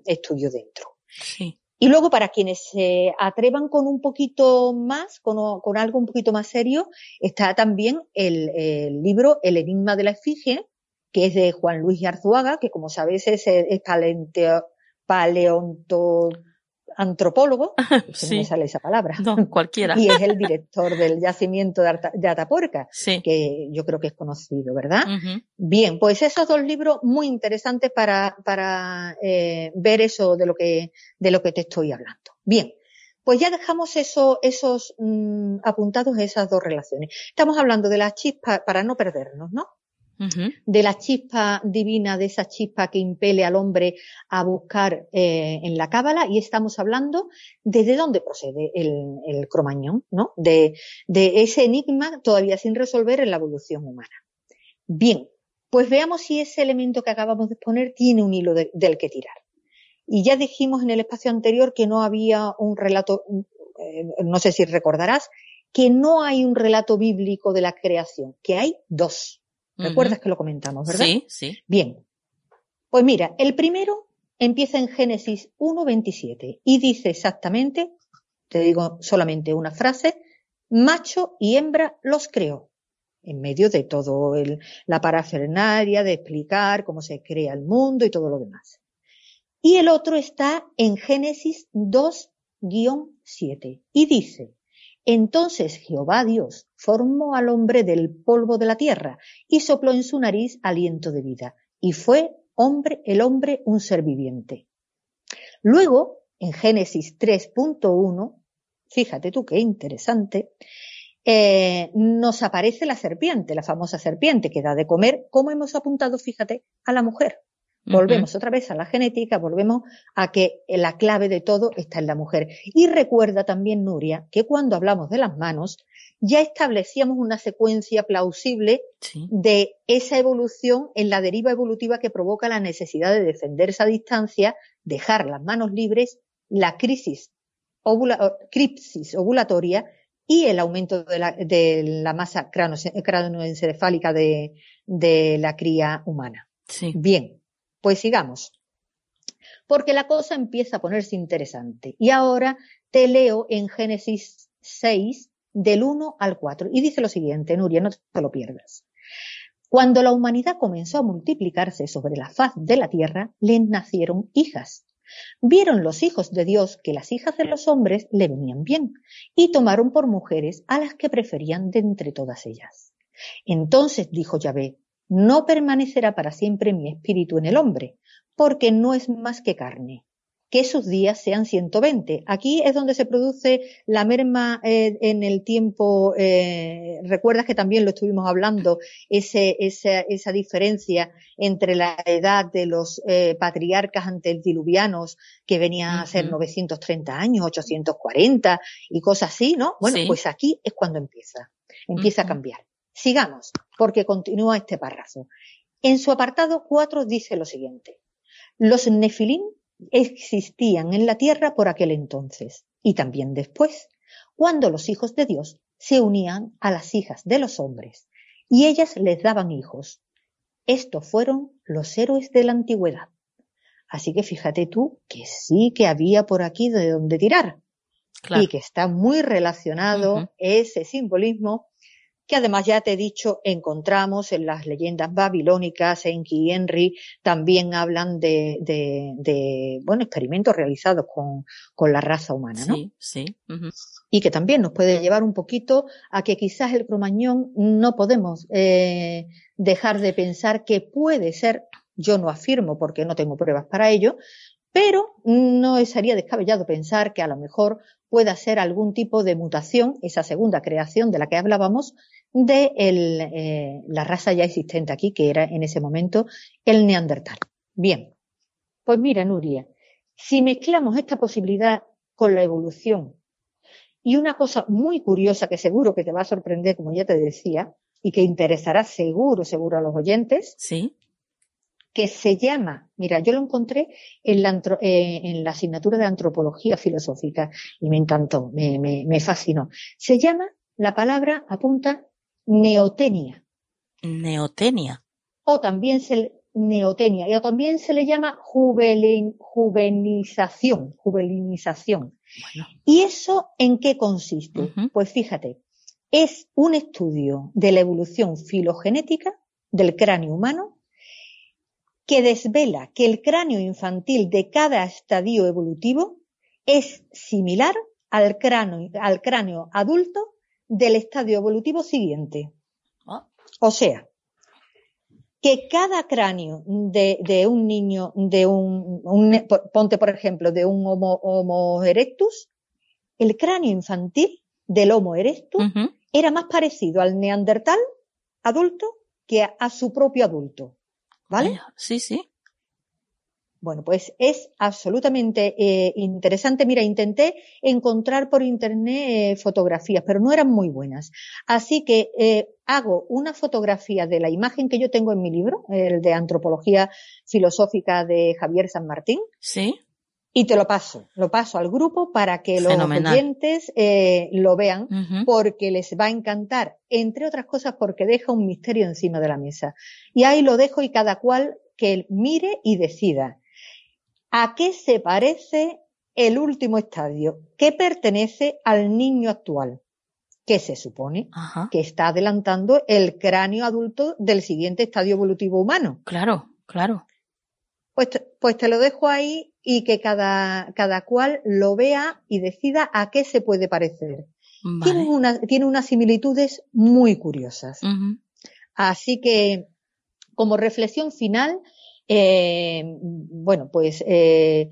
estudio dentro. Sí. Y luego, para quienes se atrevan con un poquito más, con, algo un poquito más serio, está también el, libro El enigma de la efigie, que es de Juan Luis Arzuaga, que como sabéis es, es paleonto, antropólogo, [laughs] no me sale esa palabra. No, cualquiera. [laughs] y es el director del yacimiento de, Atapuerca, que yo creo que es conocido, ¿verdad? Bien, pues esos dos libros muy interesantes para, para eh, ver eso de lo que, de lo que te estoy hablando. Bien. Pues ya dejamos eso, esos mm, apuntados esas dos relaciones. Estamos hablando de las chispas para no perdernos, ¿no? De la chispa divina, de esa chispa que impele al hombre a buscar eh, en la cábala, y estamos hablando de, dónde procede el, cromañón, ¿no? De, ese enigma todavía sin resolver en la evolución humana. Bien, pues veamos si ese elemento que acabamos de exponer tiene un hilo del que tirar. Y ya dijimos en el espacio anterior que no había un relato, eh, no sé si recordarás, que no hay un relato bíblico de la creación, que hay dos. ¿Recuerdas que lo comentamos, verdad? Sí, sí. Bien. Pues mira, el primero empieza en Génesis 1.27 y dice exactamente, te digo solamente una frase, macho y hembra los creó. En medio de todo el, la parafernaria de explicar cómo se crea el mundo y todo lo demás. Y el otro está en Génesis 2-7 y dice, entonces Jehová Dios formó al hombre del polvo de la tierra y sopló en su nariz aliento de vida, y fue hombre el hombre un ser viviente. Luego, en Génesis 3.1, fíjate tú qué interesante, eh, nos aparece la serpiente, la famosa serpiente que da de comer, como hemos apuntado, fíjate, a la mujer. Volvemos otra vez a la genética, volvemos a que la clave de todo está en la mujer. Y recuerda también, Nuria, que cuando hablamos de las manos, ya establecíamos una secuencia plausible de esa evolución en la deriva evolutiva que provoca la necesidad de defenderse a distancia, dejar las manos libres, la crisis, cripsis ovulatoria y el aumento de la, masa cranoencefálica de, de la cría humana. Bien, pues sigamos. Porque la cosa empieza a ponerse interesante. Y ahora te leo en Génesis 6, del 1 al 4. Y dice lo siguiente, Nuria, no te lo pierdas. Cuando la humanidad comenzó a multiplicarse sobre la faz de la tierra, le nacieron hijas. Vieron los hijos de Dios que las hijas de los hombres le venían bien y tomaron por mujeres a las que preferían de entre todas ellas. Entonces dijo Yahvé, no permanecerá para siempre mi espíritu en el hombre, porque no es más que carne. que sus días sean 120. Aquí es donde se produce la merma eh, en el tiempo. Eh, Recuerdas que también lo estuvimos hablando, ese, esa, esa, diferencia entre la edad de los eh, patriarcas antediluvianos, que venían a ser 930 años, 840 y cosas así, ¿no? Bueno, pues aquí es cuando empieza, empieza a cambiar. Sigamos, porque continúa este párrafo. En su apartado 4 dice lo siguiente. Los nefilín existían en la tierra por aquel entonces y también después, cuando los hijos de Dios se unían a las hijas de los hombres y ellas les daban hijos. Estos fueron los héroes de la antigüedad. Así que fíjate tú que sí que había por aquí de donde tirar y que está muy relacionado ese simbolismo que además ya te he dicho, encontramos en las leyendas babilónicas, en Henry, también hablan de, de, de, bueno, experimentos realizados con, con la raza humana, ¿no? Sí, sí. Y que también nos puede llevar un poquito a que quizás el cromañón no podemos eh, dejar de pensar que puede ser, yo no afirmo porque no tengo pruebas para ello, pero no sería descabellado pensar que a lo mejor pueda ser algún tipo de mutación, esa segunda creación de la que hablábamos, de eh, la raza ya existente aquí, que era en ese momento el neandertal. Bien, pues mira, Nuria, si mezclamos esta posibilidad con la evolución y una cosa muy curiosa que seguro que te va a sorprender, como ya te decía, y que interesará seguro, seguro a los oyentes, sí que se llama, mira, yo lo encontré en la, eh, en la asignatura de antropología filosófica y me encantó, me, me, me fascinó. Se llama, la palabra apunta neotenia. Neotenia. O también se neotenia, y también se le llama juvelin, juvenización, juvelinización. Bueno. ¿Y eso en qué consiste? Uh -huh. Pues fíjate, es un estudio de la evolución filogenética del cráneo humano que desvela que el cráneo infantil de cada estadio evolutivo es similar al cráneo, al cráneo adulto del estadio evolutivo siguiente. ¿Ah? O sea, que cada cráneo de, de un niño, de un, un, ponte por ejemplo, de un homo, homo erectus, el cráneo infantil del Homo erectus uh -huh. era más parecido al neandertal adulto que a, a su propio adulto. ¿Vale? Sí, sí. Bueno, pues es absolutamente eh, interesante. Mira, intenté encontrar por internet eh, fotografías, pero no eran muy buenas. Así que eh, hago una fotografía de la imagen que yo tengo en mi libro, el de Antropología Filosófica de Javier San Martín. Sí. Y te lo paso, lo paso al grupo para que Fenomenal. los oyentes eh, lo vean, uh -huh. porque les va a encantar, entre otras cosas porque deja un misterio encima de la mesa. Y ahí lo dejo y cada cual que mire y decida. ¿A qué se parece el último estadio? ¿Qué pertenece al niño actual? Que se supone Ajá. que está adelantando el cráneo adulto del siguiente estadio evolutivo humano. Claro, claro. Pues, pues te lo dejo ahí y que cada, cada cual lo vea y decida a qué se puede parecer. Vale. Tiene, una, tiene unas similitudes muy curiosas. Uh -huh. Así que, como reflexión final, eh, bueno, pues eh,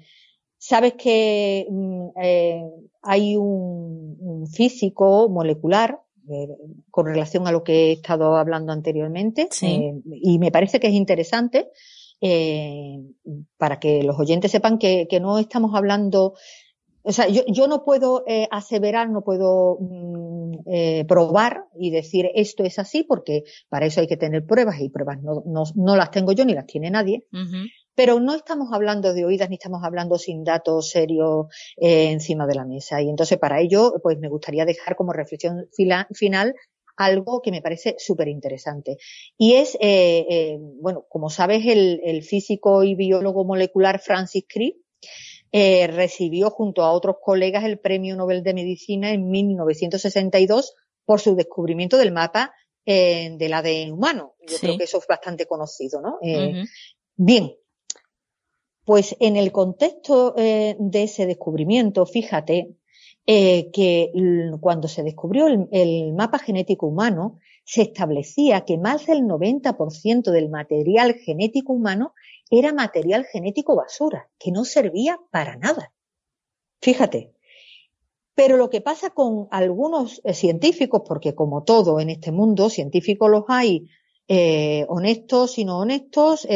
sabes que mm, eh, hay un, un, físico molecular con relación a lo que he estado hablando anteriormente sí. Y me parece que es interesante eh, para que los oyentes sepan que, que, no estamos hablando, o sea, yo, yo no puedo eh, aseverar, no puedo mm, eh, probar y decir esto es así, porque para eso hay que tener pruebas y pruebas no, no, no las tengo yo ni las tiene nadie. Uh -huh. Pero no estamos hablando de oídas ni estamos hablando sin datos serios eh, encima de la mesa. Y entonces para ello, pues me gustaría dejar como reflexión final algo que me parece súper interesante. Y es, eh, eh, bueno, como sabes, el, el, físico y biólogo molecular Francis Crick eh, recibió junto a otros colegas el Premio Nobel de Medicina en 1962 por su descubrimiento del mapa del ADN humano. Yo sí. creo que eso es bastante conocido, ¿no? Uh -huh. Bien. Pues en el contexto eh, de ese descubrimiento, fíjate, eh, que cuando se descubrió el, mapa genético humano, se establecía que más del 90% del material genético humano era material genético basura, que no servía para nada. Fíjate. Pero lo que pasa con algunos eh, científicos, porque como todo en este mundo, científicos los hay eh, honestos y no honestos,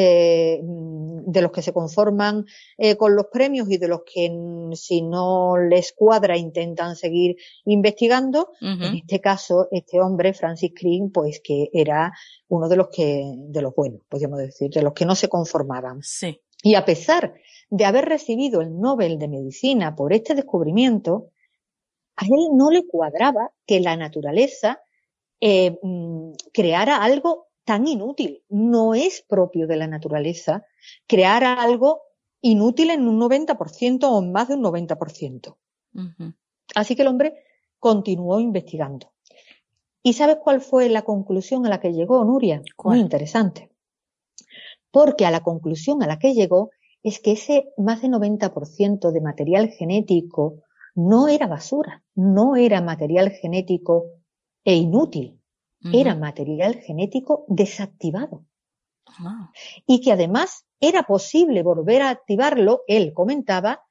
de los que se conforman eh, con los premios y de los que si no les cuadra intentan seguir investigando. En este caso, este hombre, Francis Crick, pues que era uno de los que, de los buenos, podríamos decir, de los que no se conformaban. Sí. Y a pesar de haber recibido el Nobel de Medicina por este descubrimiento, a él no le cuadraba que la naturaleza eh, mm, creara algo tan inútil. No es propio de la naturaleza crear algo inútil en un 90% o más de un 90%. Así que el hombre continuó investigando. ¿Y sabes cuál fue la conclusión a la que llegó Nuria? Muy interesante. Porque a la conclusión a la que llegó es que ese más de 90% de material genético no era basura, no era material genético e inútil, era material genético desactivado. Ah. Y que además era posible volver a activarlo, él comentaba,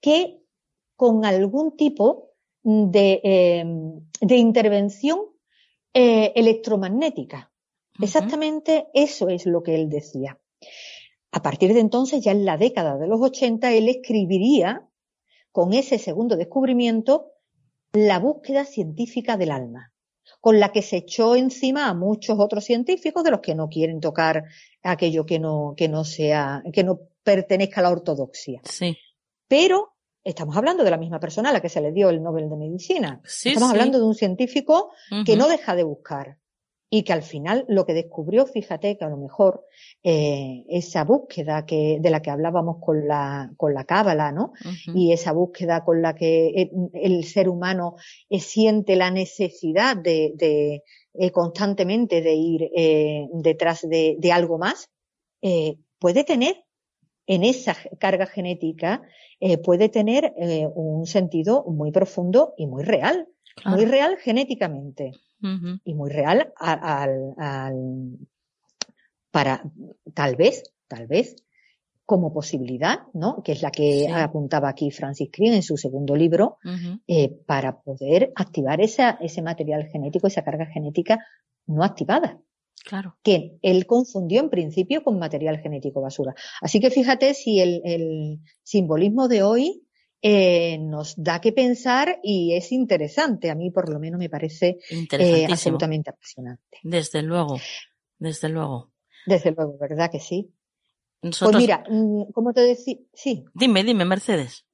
que con algún tipo de, em, de intervención eh, electromagnética. Exactamente eso es lo que él decía. A partir de entonces, ya en la década de los 80, él escribiría, con ese segundo descubrimiento, la búsqueda científica del alma con la que se echó encima a muchos otros científicos de los que no quieren tocar aquello que no, que no sea, que no pertenezca a la ortodoxia. Sí. Pero estamos hablando de la misma persona a la que se le dio el Nobel de Medicina. estamos hablando de un científico que no deja de buscar, y que al final lo que descubrió, fíjate que a lo mejor eh, esa búsqueda que de la que hablábamos con la con la cábala, ¿no? Y esa búsqueda con la que eh, el, ser humano eh, siente la necesidad de, de eh, constantemente de ir eh, detrás de, de, algo más, puede tener en esa carga genética puede tener un sentido muy profundo y muy real, muy real genéticamente y muy real al, al, para tal vez, tal vez, como posibilidad, ¿no? Que es la que apuntaba aquí Francis Crick en su segundo libro, eh, para poder activar esa, ese material genético, esa carga genética no activada. Claro. Que él confundió en principio con material genético basura. Así que fíjate si el, el simbolismo de hoy eh, nos da que pensar y es interesante. A mí, por lo menos, me parece eh, absolutamente apasionante. Desde luego, desde luego. Desde luego, ¿verdad que sí? Pues mira, mm, como te decía, sí. Dime, dime, Mercedes.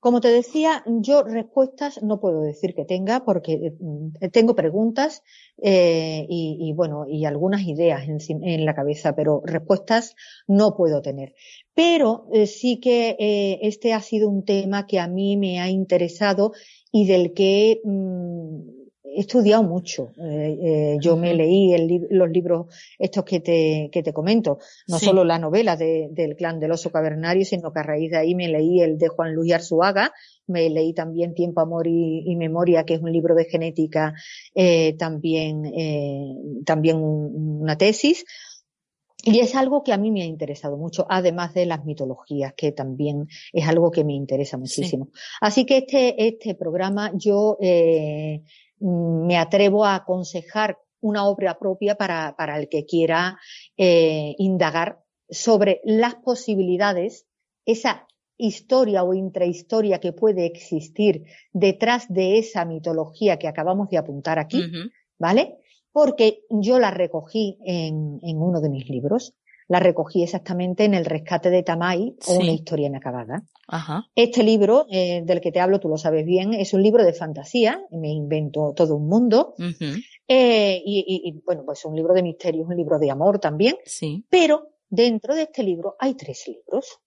Como te decía, yo respuestas no puedo decir que tenga porque eh, tengo preguntas eh, y, bueno, y algunas ideas en, la cabeza, pero respuestas no puedo tener. Pero eh, sí que este ha sido un tema que a mí me ha interesado y del que mm, he estudiado mucho. Eh, eh, yo me leí los libros estos que te, que te comento, no solo la novela del clan del oso cavernario, sino que a raíz de ahí me leí el de Juan Luis Arzuaga, me leí también Tiempo, Amor y, Memoria, que es un libro de genética, eh, también, también una tesis. Y es algo que a mí me ha interesado mucho, además de las mitologías, que también es algo que me interesa muchísimo. Así que este, este programa yo eh, me atrevo a aconsejar una obra propia para, para el que quiera eh, indagar sobre las posibilidades, esa historia o intrahistoria que puede existir detrás de esa mitología que acabamos de apuntar aquí, ¿vale? Porque yo la recogí en, en uno de mis libros la recogí exactamente en El rescate de Tamay o Una historia inacabada. Este libro, eh, del que te hablo, tú lo sabes bien, es un libro de fantasía, me invento todo un mundo, eh, y, bueno, pues un libro de misterio, un libro de amor también, sí. pero dentro de este libro hay tres libros.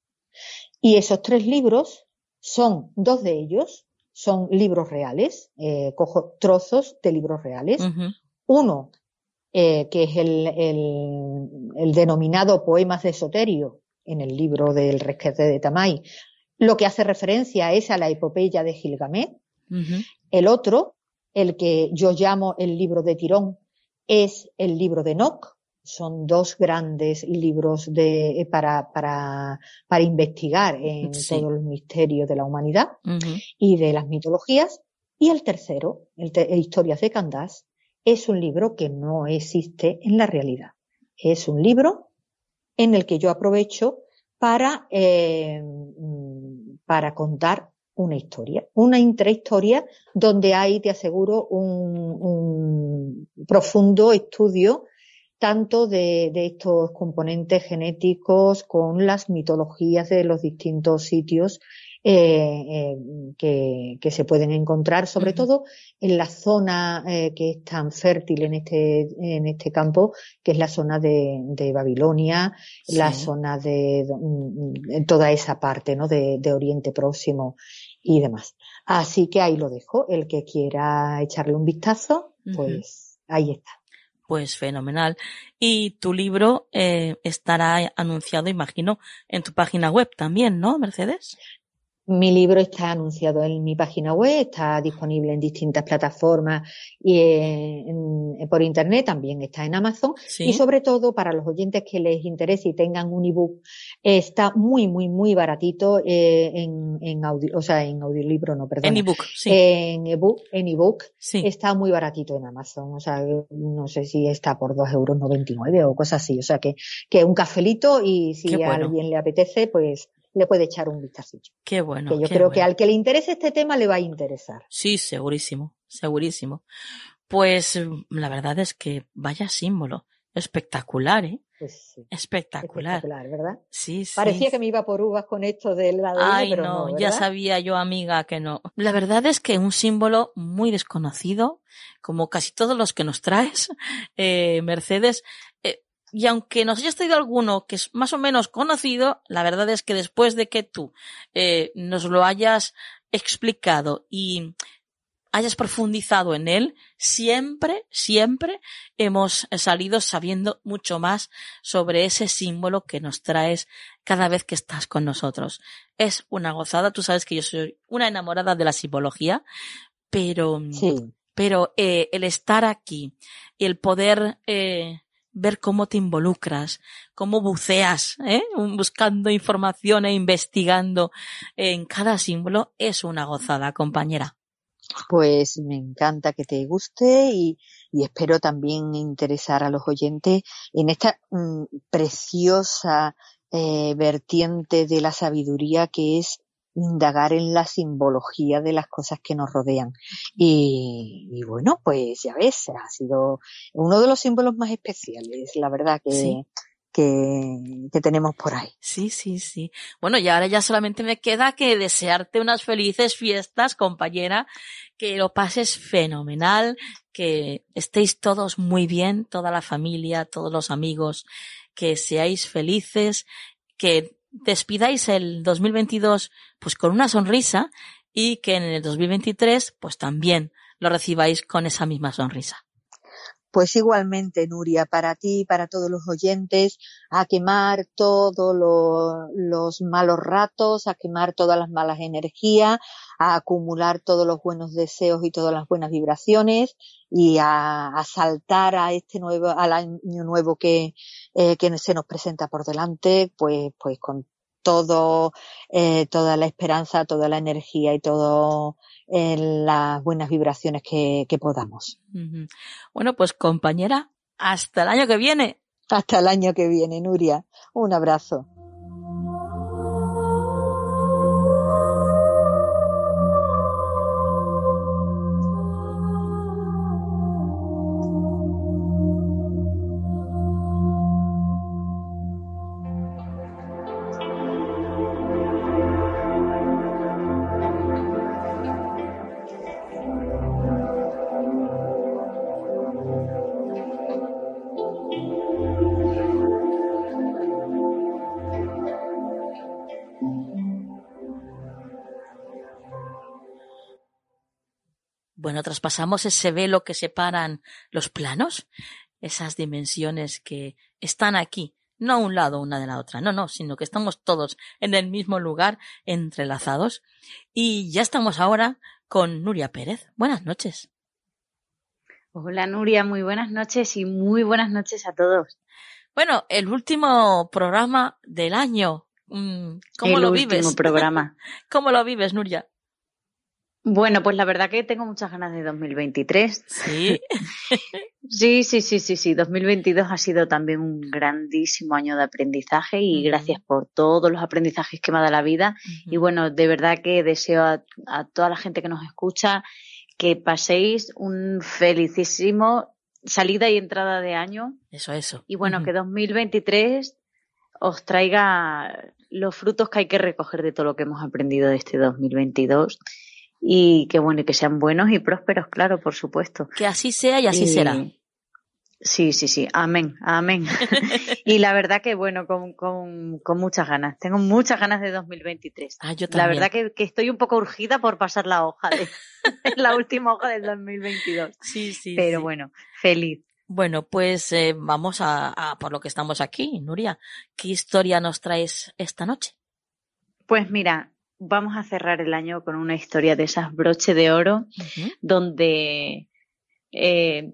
Y esos tres libros son, dos de ellos son libros reales, eh, cojo trozos de libros reales. Uno eh, que es el, el, denominado Poemas de Soterio, en el libro del Rescate de Tamay, lo que hace referencia es a la epopeya de Gilgamesh. El otro, el que yo llamo el libro de Tirón, es el libro de Enoch, son dos grandes libros de, para, para, para investigar en todos los misterios de la humanidad y de las mitologías. Y el tercero, el Historias de Candás, es un libro que no existe en la realidad. Es un libro en el que yo aprovecho para, eh, para contar una historia, una intrahistoria donde hay, te aseguro, un, un profundo estudio tanto de, de, estos componentes genéticos con las mitologías de los distintos sitios eh, eh, que, que, se pueden encontrar, sobre todo en la zona eh, que es tan fértil en este, en este campo, que es la zona de, de Babilonia, la zona de, de, toda esa parte, ¿no? De, de Oriente Próximo y demás. Así que ahí lo dejo. El que quiera echarle un vistazo, pues ahí está. Pues fenomenal. Y tu libro eh, estará anunciado, imagino, en tu página web también, ¿no, Mercedes? Mi libro está anunciado en mi página web, está disponible en distintas plataformas y en, por internet, también está en Amazon. Y sobre todo para los oyentes que les interese y tengan un ebook, está muy, muy, muy baratito eh, en, en audio, o sea, en audiolibro, no, perdón. En ebook, sí. En ebook, en ebook sí. está muy baratito en Amazon. O sea, no sé si está por dos euros o cosas así. O sea, que, que un cafelito y si bueno. a alguien le apetece, pues le puede echar un vistacillo. Qué bueno. Que yo creo bueno. que al que le interese este tema le va a interesar. Sí, segurísimo, segurísimo. Pues la verdad es que vaya símbolo. Espectacular, ¿eh? Pues sí. Espectacular. Espectacular, ¿verdad? Sí, sí. Parecía que me iba por uvas con esto del lado Ay, pero no, no ya sabía yo, amiga, que no. La verdad es que un símbolo muy desconocido, como casi todos los que nos traes, [laughs] eh, Mercedes, eh, y aunque nos hayas traído alguno que es más o menos conocido, la verdad es que después de que tú eh, nos lo hayas explicado y hayas profundizado en él, siempre, siempre hemos salido sabiendo mucho más sobre ese símbolo que nos traes cada vez que estás con nosotros. Es una gozada, tú sabes que yo soy una enamorada de la simbología, pero, sí. pero eh, el estar aquí y el poder eh, ver cómo te involucras, cómo buceas, ¿eh? buscando información e investigando en cada símbolo, es una gozada, compañera. Pues me encanta que te guste y, espero también interesar a los oyentes en esta mmm, preciosa eh, vertiente de la sabiduría que es indagar en la simbología de las cosas que nos rodean. Y, y, bueno, pues ya ves, ha sido uno de los símbolos más especiales, la verdad que, Sí. que, que tenemos por ahí. Sí, sí, sí. Bueno, y ahora ya solamente me queda que desearte unas felices fiestas, compañera, que lo pases fenomenal, que estéis todos muy bien, toda la familia, todos los amigos, que seáis felices, que despidáis el 2022 pues con una sonrisa y que en el 2023 pues también lo recibáis con esa misma sonrisa. Pues igualmente, Nuria, para ti y para todos los oyentes, a quemar todos lo, los malos ratos, a quemar todas las malas energías, a acumular todos los buenos deseos y todas las buenas vibraciones y a, a saltar a este nuevo, al año nuevo que, eh, que se nos presenta por delante, pues, pues con todo, eh, toda la esperanza, toda la energía y todo eh, las buenas vibraciones que, que podamos. Uh -huh. Bueno, pues compañera, hasta el año que viene. Hasta el año que viene, Nuria. Un abrazo. Traspasamos ese velo que separan los planos, esas dimensiones que están aquí, no a un lado una de la otra, no, no, sino que estamos todos en el mismo lugar, entrelazados. Y ya estamos ahora con Nuria Pérez. Buenas noches. Hola Nuria, muy buenas noches y muy buenas noches a todos. Bueno, el último programa del año. Mm, ¿Cómo el lo último vives? [laughs] programa. ¿Cómo lo vives, Nuria? Bueno, pues la verdad que tengo muchas ganas de 2023. [laughs] Sí. sí, sí, sí, sí, sí. 2022 ha sido también un grandísimo año de aprendizaje y gracias por todos los aprendizajes que me ha dado la vida. Y bueno, de verdad que deseo a, a toda la gente que nos escucha que paséis un felicísimo salida y entrada de año Eso, eso. y bueno, que 2023 os traiga los frutos que hay que recoger de todo lo que hemos aprendido de este 2022 y que bueno, y que sean buenos y prósperos, claro, por supuesto. Que así sea y así Y- será. Sí, sí, sí, amén, amén. [laughs] y la verdad que bueno, con, con, con muchas ganas, tengo muchas ganas de 2023. Ah, yo La también. verdad que, que estoy un poco urgida por pasar la hoja de [laughs] la última hoja del 2022. Sí, sí. Pero sí. bueno, feliz. Bueno, pues eh, vamos a, a por lo que estamos aquí, Nuria. ¿Qué historia nos traes esta noche? Pues mira, vamos a cerrar el año con una historia de esas broche de oro donde eh,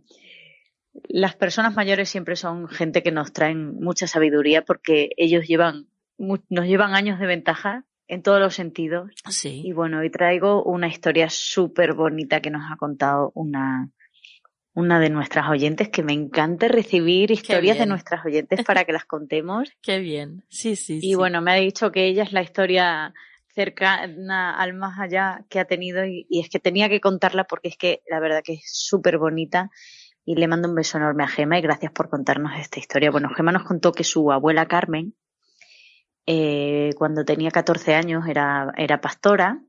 las personas mayores siempre son gente que nos traen mucha sabiduría porque ellos llevan nos llevan años de ventaja en todos los sentidos y Sí. bueno hoy traigo una historia súper bonita que nos ha contado una una de nuestras oyentes que me encanta recibir historias de nuestras oyentes para que las contemos [laughs] Qué bien. Sí, sí, y sí. bueno, me ha dicho que ella es la historia cercana al más allá que ha tenido y, y es que tenía que contarla porque es que la verdad que es súper bonita y le mando un beso enorme a Gema y gracias por contarnos esta historia. Bueno, Gema nos contó que su abuela Carmen, eh, cuando tenía 14 años, era, era pastora.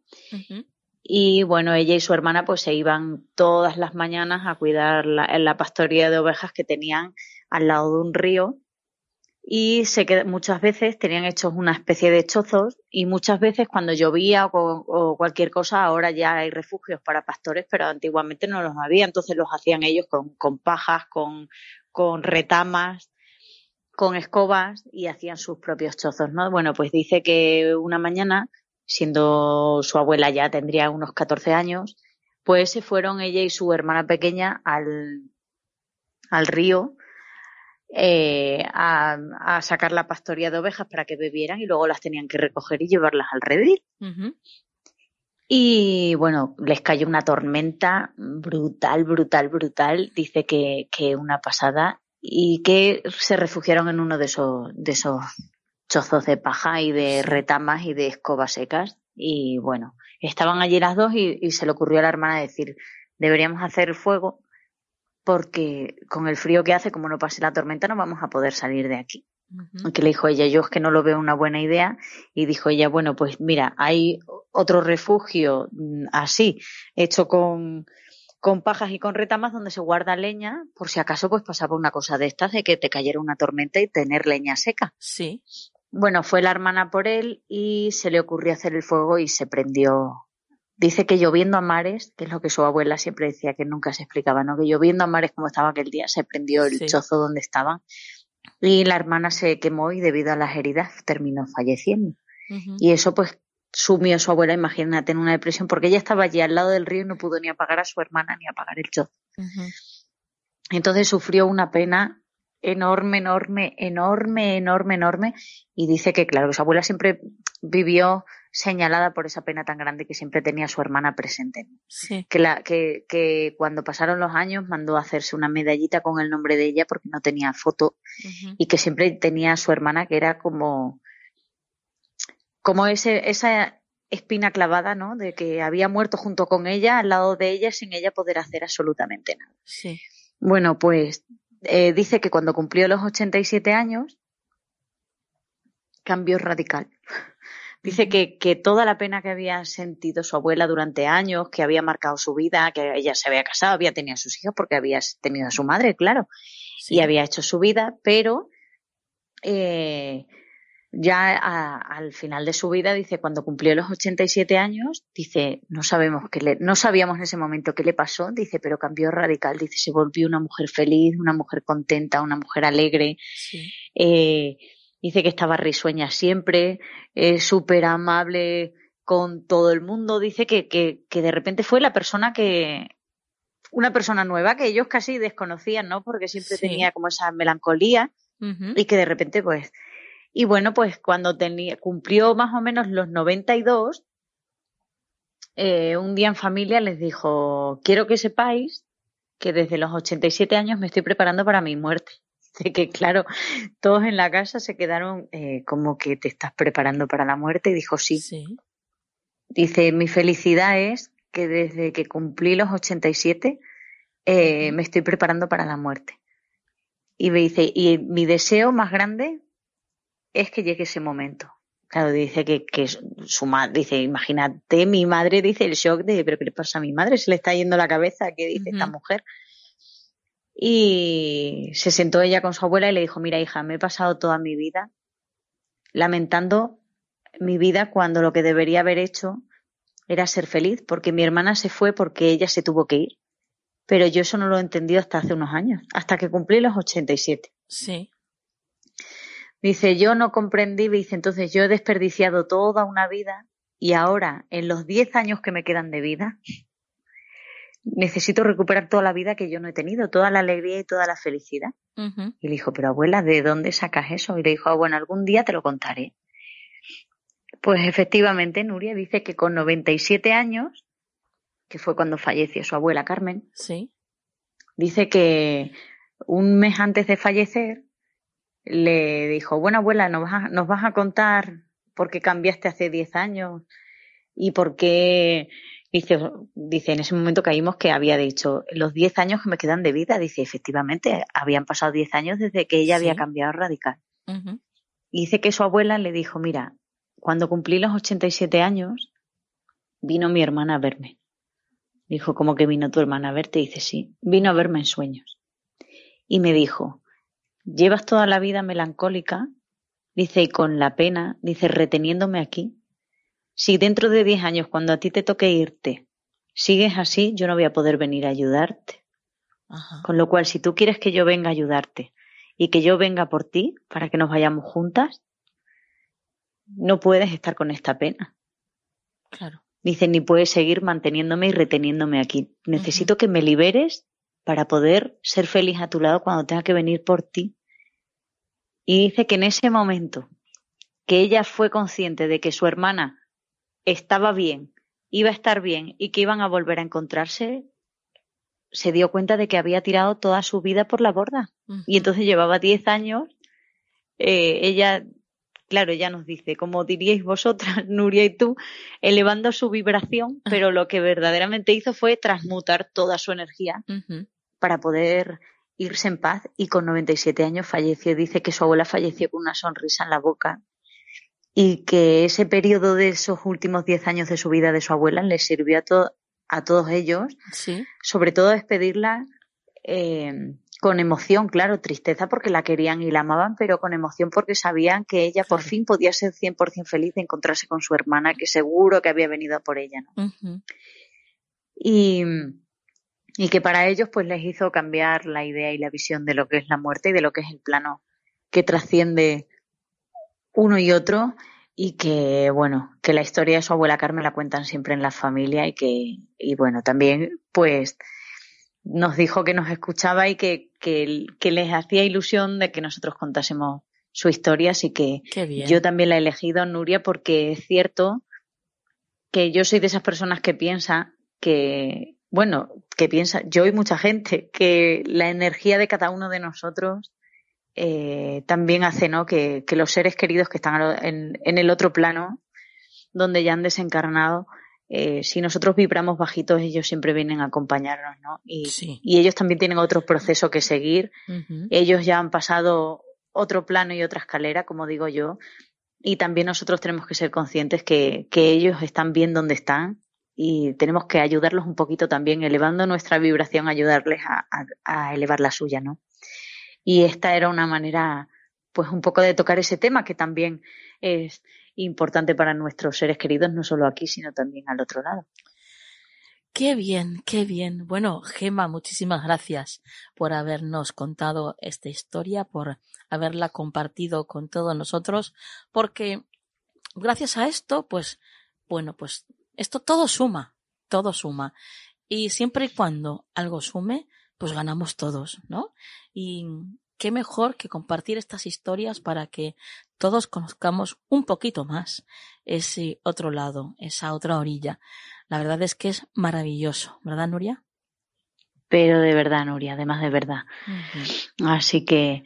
Y bueno, ella y su hermana pues se iban todas las mañanas a cuidar la, en la pastoría de ovejas que tenían al lado de un río y se qued- muchas veces tenían hechos una especie de chozos y muchas veces cuando llovía o, o cualquier cosa ahora ya hay refugios para pastores pero antiguamente no los había. Entonces los hacían ellos con, con pajas con, con retamas con escobas y hacían sus propios chozos no bueno pues dice que una mañana siendo su abuela ya tendría unos 14 años pues se fueron ella y su hermana pequeña al al río eh, a, a sacar la pastoría de ovejas para que bebieran y luego las tenían que recoger y llevarlas al redil. Y bueno, les cayó una tormenta brutal, brutal, brutal. Dice que, que una pasada y que se refugiaron en uno de esos, de esos chozos de paja y de retamas y de escobas secas. Y bueno, estaban allí las dos y, y se le ocurrió a la hermana decir, deberíamos hacer fuego porque con el frío que hace, como no pase la tormenta, no vamos a poder salir de aquí. Ujú. Que le dijo ella, yo es que no lo veo una buena idea. Y dijo ella, bueno, pues mira, hay otro refugio mm, así, hecho con, con pajas y con retamas donde se guarda leña, por si acaso pues pasaba una cosa de estas, de que te cayera una tormenta y tener leña seca. Sí. Bueno, fue la hermana por él y se le ocurrió hacer el fuego y se prendió. Dice que lloviendo a mares, que es lo que su abuela siempre decía que nunca se explicaba, ¿no? Que lloviendo a mares como estaba aquel día, se prendió el Sí. chozo donde estaban y la hermana se quemó y debido a las heridas terminó falleciendo. Y eso pues sumió a su abuela, imagínate, en una depresión porque ella estaba allí al lado del río y no pudo ni apagar a su hermana ni apagar el chozo. Entonces sufrió una pena enorme, enorme, enorme, enorme, enorme. Y dice que, claro, que su abuela siempre vivió señalada por esa pena tan grande que siempre tenía su hermana presente. Sí. Que, la, que, que cuando pasaron los años mandó a hacerse una medallita con el nombre de ella porque no tenía foto y que siempre tenía a su hermana que era como, como ese, esa espina clavada, ¿no? De que había muerto junto con ella, al lado de ella, sin ella poder hacer absolutamente nada. Sí. Bueno, pues eh, dice que cuando cumplió los 87 años, cambió radical. Dice que, que toda la pena que había sentido su abuela durante años, que había marcado su vida, que ella se había casado, había tenido a sus hijos porque había tenido a su madre, claro, Sí. y había hecho su vida, pero eh, ya a- al final de su vida, dice, cuando cumplió los 87 años, dice, no sabemos qué le, no sabíamos en ese momento qué le pasó, dice, pero cambió radical, dice, se volvió una mujer feliz, una mujer contenta, una mujer alegre, Sí. eh, dice que estaba risueña siempre, eh, súper amable con todo el mundo, dice que, que, que de repente fue la persona que, una persona nueva que ellos casi desconocían, ¿no? Porque siempre tenía como esa melancolía y que de repente, pues, y bueno, pues cuando tenía, cumplió más o menos los 92, eh, un día en familia les dijo, quiero que sepáis que desde los 87 años me estoy preparando para mi muerte. [laughs] Así que claro, todos en la casa se quedaron eh, como que te estás preparando para la muerte y dijo sí. Dice, mi felicidad es que desde que cumplí los 87 eh, me estoy preparando para la muerte. Y me dice, y mi deseo más grande es que llegue ese momento. Claro, dice que, que su madre, dice, imagínate, mi madre dice el shock de, pero ¿qué le pasa a mi madre? Se le está yendo la cabeza, ¿qué dice esta mujer? Y se sentó ella con su abuela y le dijo, mira hija, me he pasado toda mi vida lamentando mi vida cuando lo que debería haber hecho era ser feliz, porque mi hermana se fue porque ella se tuvo que ir. Pero yo eso no lo he entendido hasta hace unos años, hasta que cumplí los 87. Sí. Dice, yo no comprendí, dice, entonces yo he desperdiciado toda una vida y ahora, en los 10 años que me quedan de vida, necesito recuperar toda la vida que yo no he tenido, toda la alegría y toda la felicidad. Y le dijo, pero abuela, ¿de dónde sacas eso? Y le dijo, ah, bueno, algún día te lo contaré. Pues efectivamente, Nuria dice que con 97 años, que fue cuando falleció su abuela Carmen, sí. dice que un mes antes de fallecer, le dijo, bueno abuela, ¿nos vas, a, nos vas a contar por qué cambiaste hace 10 años y por qué, dice, dice, en ese momento caímos que había dicho, los 10 años que me quedan de vida, dice, efectivamente, habían pasado 10 años desde que ella había cambiado radical. Y dice que su abuela le dijo, mira, cuando cumplí los 87 años, vino mi hermana a verme. Dijo, ¿cómo que vino tu hermana a verte? Dice, sí, vino a verme en sueños. Y me dijo, llevas toda la vida melancólica, dice, y con la pena, dice, reteniéndome aquí. Si dentro de diez años, cuando a ti te toque irte, sigues así, yo no voy a poder venir a ayudarte. Con lo cual, si tú quieres que yo venga a ayudarte y que yo venga por ti para que nos vayamos juntas, no puedes estar con esta pena. Claro. Dice, ni puedes seguir manteniéndome y reteniéndome aquí. Necesito que me liberes para poder ser feliz a tu lado cuando tenga que venir por ti. Y dice que en ese momento que ella fue consciente de que su hermana estaba bien, iba a estar bien y que iban a volver a encontrarse, se dio cuenta de que había tirado toda su vida por la borda. Y entonces llevaba 10 años, eh, ella, claro, ella nos dice, como diríais vosotras, [laughs] Nuria y tú, elevando su vibración, pero lo que verdaderamente hizo fue transmutar toda su energía para poder irse en paz y con 97 años falleció. Dice que su abuela falleció con una sonrisa en la boca y que ese periodo de esos últimos 10 años de su vida de su abuela le sirvió a, a todos ellos, sobre todo despedirla eh, con emoción, claro, tristeza porque la querían y la amaban, pero con emoción porque sabían que ella por fin podía ser 100% feliz de encontrarse con su hermana, que seguro que había venido por ella. ¿no? Y y que para ellos pues les hizo cambiar la idea y la visión de lo que es la muerte y de lo que es el plano que trasciende uno y otro y que bueno que la historia de su abuela Carmen la cuentan siempre en la familia y que y bueno también pues nos dijo que nos escuchaba y que, que, que les hacía ilusión de que nosotros contásemos su historia así que yo también la he elegido Nuria porque es cierto que yo soy de esas personas que piensa que bueno, que piensa, yo y mucha gente, que la energía de cada uno de nosotros eh, también hace ¿no? que, los seres queridos que están en, el otro plano, donde ya han desencarnado, eh, si nosotros vibramos bajitos, ellos siempre vienen a acompañarnos, ¿no? Y, y ellos también tienen otro proceso que seguir. Ellos ya han pasado otro plano y otra escalera, como digo yo. Y también nosotros tenemos que ser conscientes que, que ellos están bien donde están y tenemos que ayudarlos un poquito también, elevando nuestra vibración, ayudarles a, elevar la suya, ¿no? Y esta era una manera, pues un poco de tocar ese tema que también es importante para nuestros seres queridos, no solo aquí, sino también al otro lado. Qué bien, qué bien. Bueno, Gema, muchísimas gracias por habernos contado esta historia, por haberla compartido con todos nosotros, porque gracias a esto, pues, bueno, pues esto todo suma, todo suma. Y siempre y cuando algo sume, pues ganamos todos, ¿no? Y qué mejor que compartir estas historias para que todos conozcamos un poquito más ese otro lado, esa otra orilla. La verdad es que es maravilloso, ¿verdad, Nuria? Pero de verdad, Nuria, además de verdad. Así que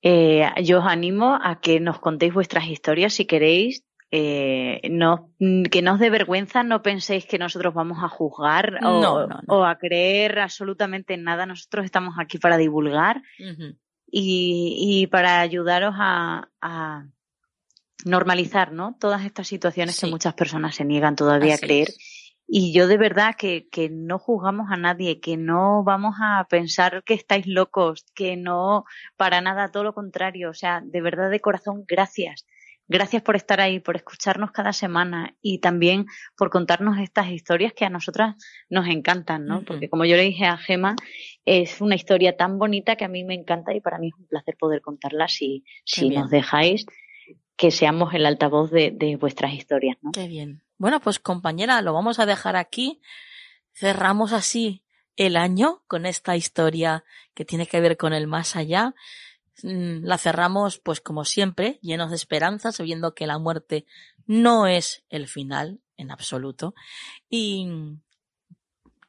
eh, yo os animo a que nos contéis vuestras historias si queréis. Eh, no, que no os dé vergüenza, no penséis que nosotros vamos a juzgar o, a creer absolutamente nada. Nosotros estamos aquí para divulgar y, para ayudaros a, normalizar ¿no? todas estas situaciones que muchas personas se niegan todavía a creer. Y yo de verdad que, que no juzgamos a nadie, que no vamos a pensar que estáis locos, que no, para nada, todo lo contrario. O sea, de verdad de corazón, gracias. Gracias por estar ahí, por escucharnos cada semana y también por contarnos estas historias que a nosotras nos encantan, ¿no? Porque como yo le dije a Gema, es una historia tan bonita que a mí me encanta y para mí es un placer poder contarla si, si nos dejáis que seamos el altavoz de, de vuestras historias, ¿no? Qué bien. Bueno, pues compañera, lo vamos a dejar aquí. Cerramos así el año con esta historia que tiene que ver con el más allá. Mm, la cerramos, pues como siempre, llenos de esperanza, sabiendo que la muerte no es el final en absoluto. Y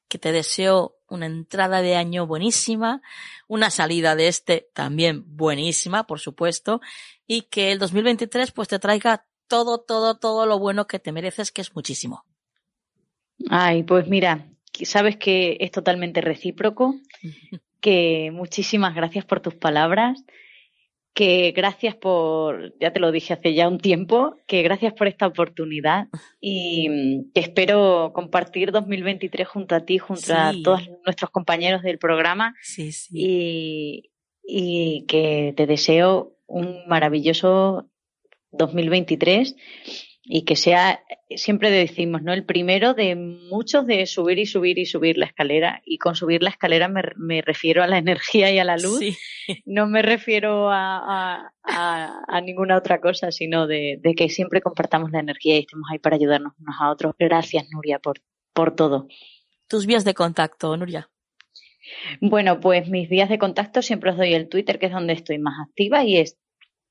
que te deseo una entrada de año buenísima, una salida de este también buenísima, por supuesto, y que el 2023 pues te traiga todo, todo, todo lo bueno que te mereces, que es muchísimo. Ay, pues mira, sabes que es totalmente recíproco, [laughs] que muchísimas gracias por tus palabras, que gracias por, ya te lo dije hace ya un tiempo, que gracias por esta oportunidad y que espero compartir 2023 junto a ti, junto a todos nuestros compañeros del programa sí, sí. Y, y que te deseo un maravilloso 2023 y que sea, siempre decimos, ¿no? El primero de muchos de subir y subir y subir la escalera. Y con subir la escalera me, me refiero a la [laughs] energía y a la luz. No me refiero a, a, a, ninguna otra cosa, sino de, de, que siempre compartamos la energía y estemos ahí para ayudarnos unos a otros. Gracias, Nuria, por, por todo. Tus vías de contacto, Nuria. Bueno, pues mis vías de contacto siempre os doy el Twitter, que es donde estoy más activa, y es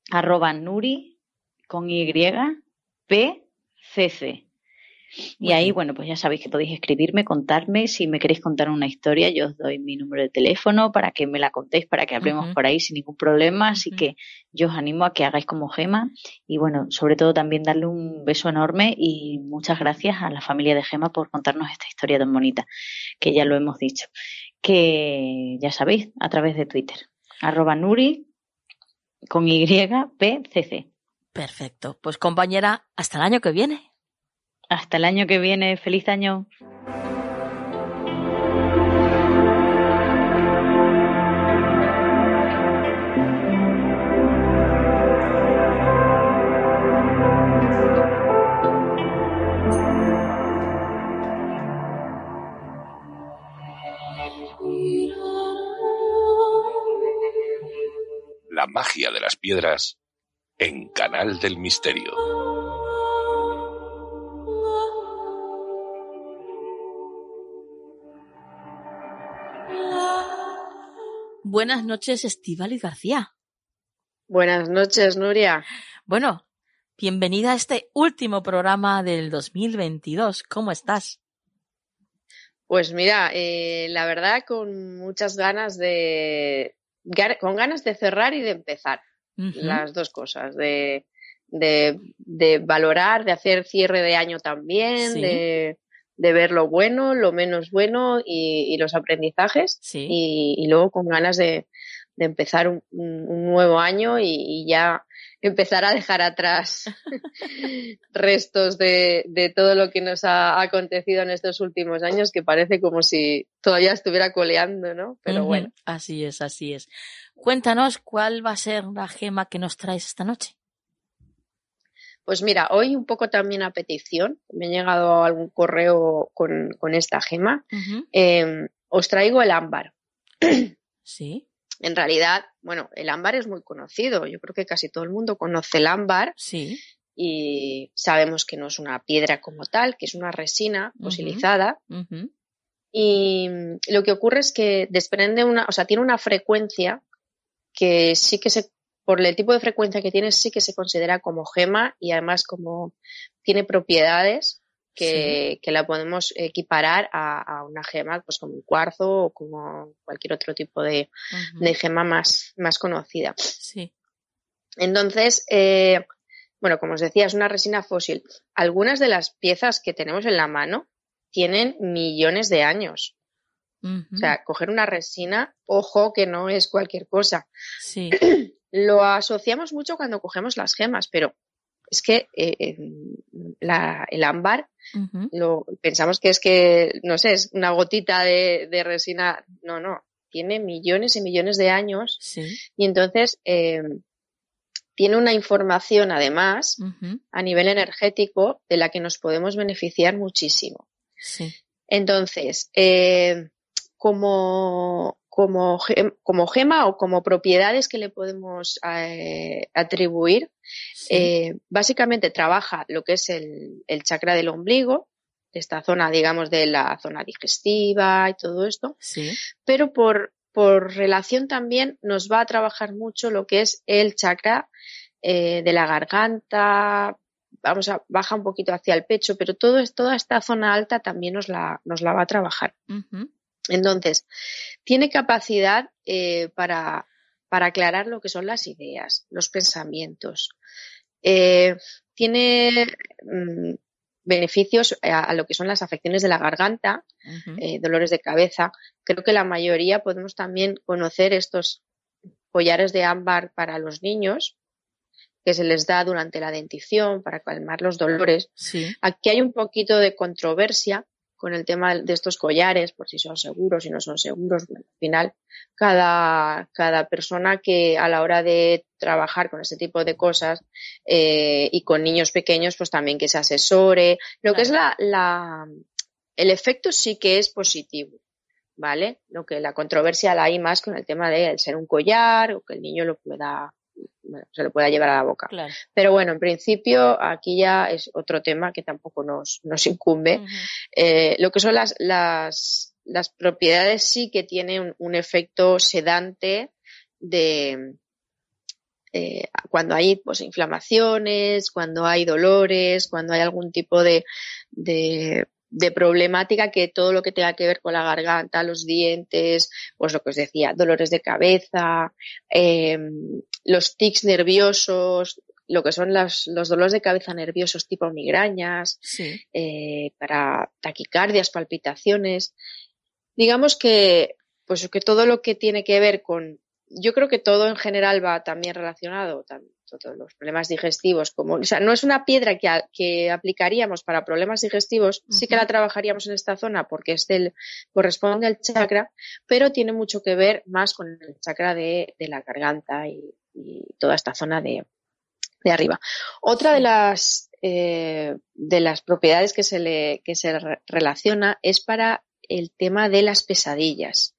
arroba Nuri con Y, P, C, C. Y ahí, bueno, pues ya sabéis que podéis escribirme, contarme. Si me queréis contar una historia, yo os doy mi número de teléfono para que me la contéis, para que hablemos por ahí sin ningún problema. Así que yo os animo a que hagáis como Gema. Y bueno, sobre todo también darle un beso enorme y muchas gracias a la familia de Gema por contarnos esta historia tan bonita, que ya lo hemos dicho. Que ya sabéis, a través de Twitter. Arroba Nuri con Y, P, C, C. Perfecto. Pues compañera, hasta el año que viene. Hasta el año que viene. Feliz año. La magia de las piedras en Canal del Misterio. Buenas noches, Estivali García. Buenas noches, Nuria. Bueno, bienvenida a este último programa del 2022. ¿Cómo estás? Pues mira, eh, la verdad con muchas ganas de, con ganas de cerrar y de empezar las dos cosas, de, de, de, valorar, de hacer cierre de año también, de, de, ver lo bueno, lo menos bueno y, y los aprendizajes y, y, luego con ganas de, de empezar un, un nuevo año y, y, ya empezar a dejar atrás [laughs] restos de, de, todo lo que nos ha acontecido en estos últimos años, que parece como si todavía estuviera coleando, ¿no? Pero bueno. Así es, así es. Cuéntanos cuál va a ser la gema que nos traes esta noche. Pues mira, hoy un poco también a petición, me ha llegado algún correo con, con esta gema. Uh -huh. eh, os traigo el ámbar. [clears throat] Sí. En realidad, bueno, el ámbar es muy conocido. Yo creo que casi todo el mundo conoce el ámbar. Sí. Y sabemos que no es una piedra como tal, que es una resina fosilizada. Uh -huh. y lo que ocurre es que desprende una, o sea, tiene una frecuencia que sí que se, por el tipo de frecuencia que tiene, sí que se considera como gema y además como tiene propiedades que, que la podemos equiparar a, una gema, pues como un cuarzo o como cualquier otro tipo de, de gema más, más conocida. Sí. Entonces, eh, bueno, como os decía, es una resina fósil. Algunas de las piezas que tenemos en la mano tienen millones de años. O sea, coger una resina, ojo que no es cualquier cosa. Sí. [clears throat] Lo asociamos mucho cuando cogemos las gemas, pero es que eh, el ámbar lo pensamos que es que, no sé, es una gotita de, resina. No, no, tiene millones y millones de años. Y entonces eh, tiene una información además a nivel energético de la que nos podemos beneficiar muchísimo. Entonces, eh, como, como, como, gema o como propiedades que le podemos eh, atribuir, eh, básicamente trabaja lo que es el, el, chakra del ombligo, esta zona, digamos, de la zona digestiva y todo esto, pero por, por relación también nos va a trabajar mucho lo que es el chakra eh, de la garganta, vamos a baja un poquito hacia el pecho, pero todo toda esta zona alta también nos la, nos la va a trabajar. Entonces, tiene capacidad eh, para, para aclarar lo que son las ideas, los pensamientos. Eh, tiene mm, beneficios a, lo que son las afecciones de la garganta, eh, dolores de cabeza. Creo que la mayoría podemos también conocer estos collares de ámbar para los niños que se les da durante la dentición para calmar los dolores. Aquí hay un poquito de controversia con el tema de estos collares, por si son seguros, si no son seguros. al final, cada, cada persona que a la hora de trabajar con este tipo de cosas eh, y con niños pequeños, pues también que se asesore. Lo que es la, la, el efecto sí que es positivo. ¿Vale? Lo que la controversia la hay más con el tema de ser un collar o que el niño lo pueda se lo pueda llevar a la boca. Pero bueno, en principio aquí ya es otro tema que tampoco nos, nos incumbe. Eh, lo que son las, las, las propiedades sí que tienen un, efecto sedante de eh, cuando hay pues inflamaciones, cuando hay dolores, cuando hay algún tipo de, de de problemática que todo lo que tenga que ver con la garganta, los dientes, pues lo que os decía, dolores de cabeza, em, los tics nerviosos, lo que son los dolores de cabeza nerviosos tipo migrañas, eh, para taquicardias, palpitaciones. Digamos que, pues que todo lo que tiene que ver con, yo creo que todo en general va también relacionado, todos los problemas digestivos, como, o sea, no es una piedra que, que aplicaríamos para problemas digestivos, sí que la trabajaríamos en esta zona porque es del, corresponde al chakra, pero tiene mucho que ver más con el chakra de, la garganta y, toda esta zona de, de arriba. Otra de las, eh, de las propiedades que se le, que se relaciona es para el tema de las pesadillas.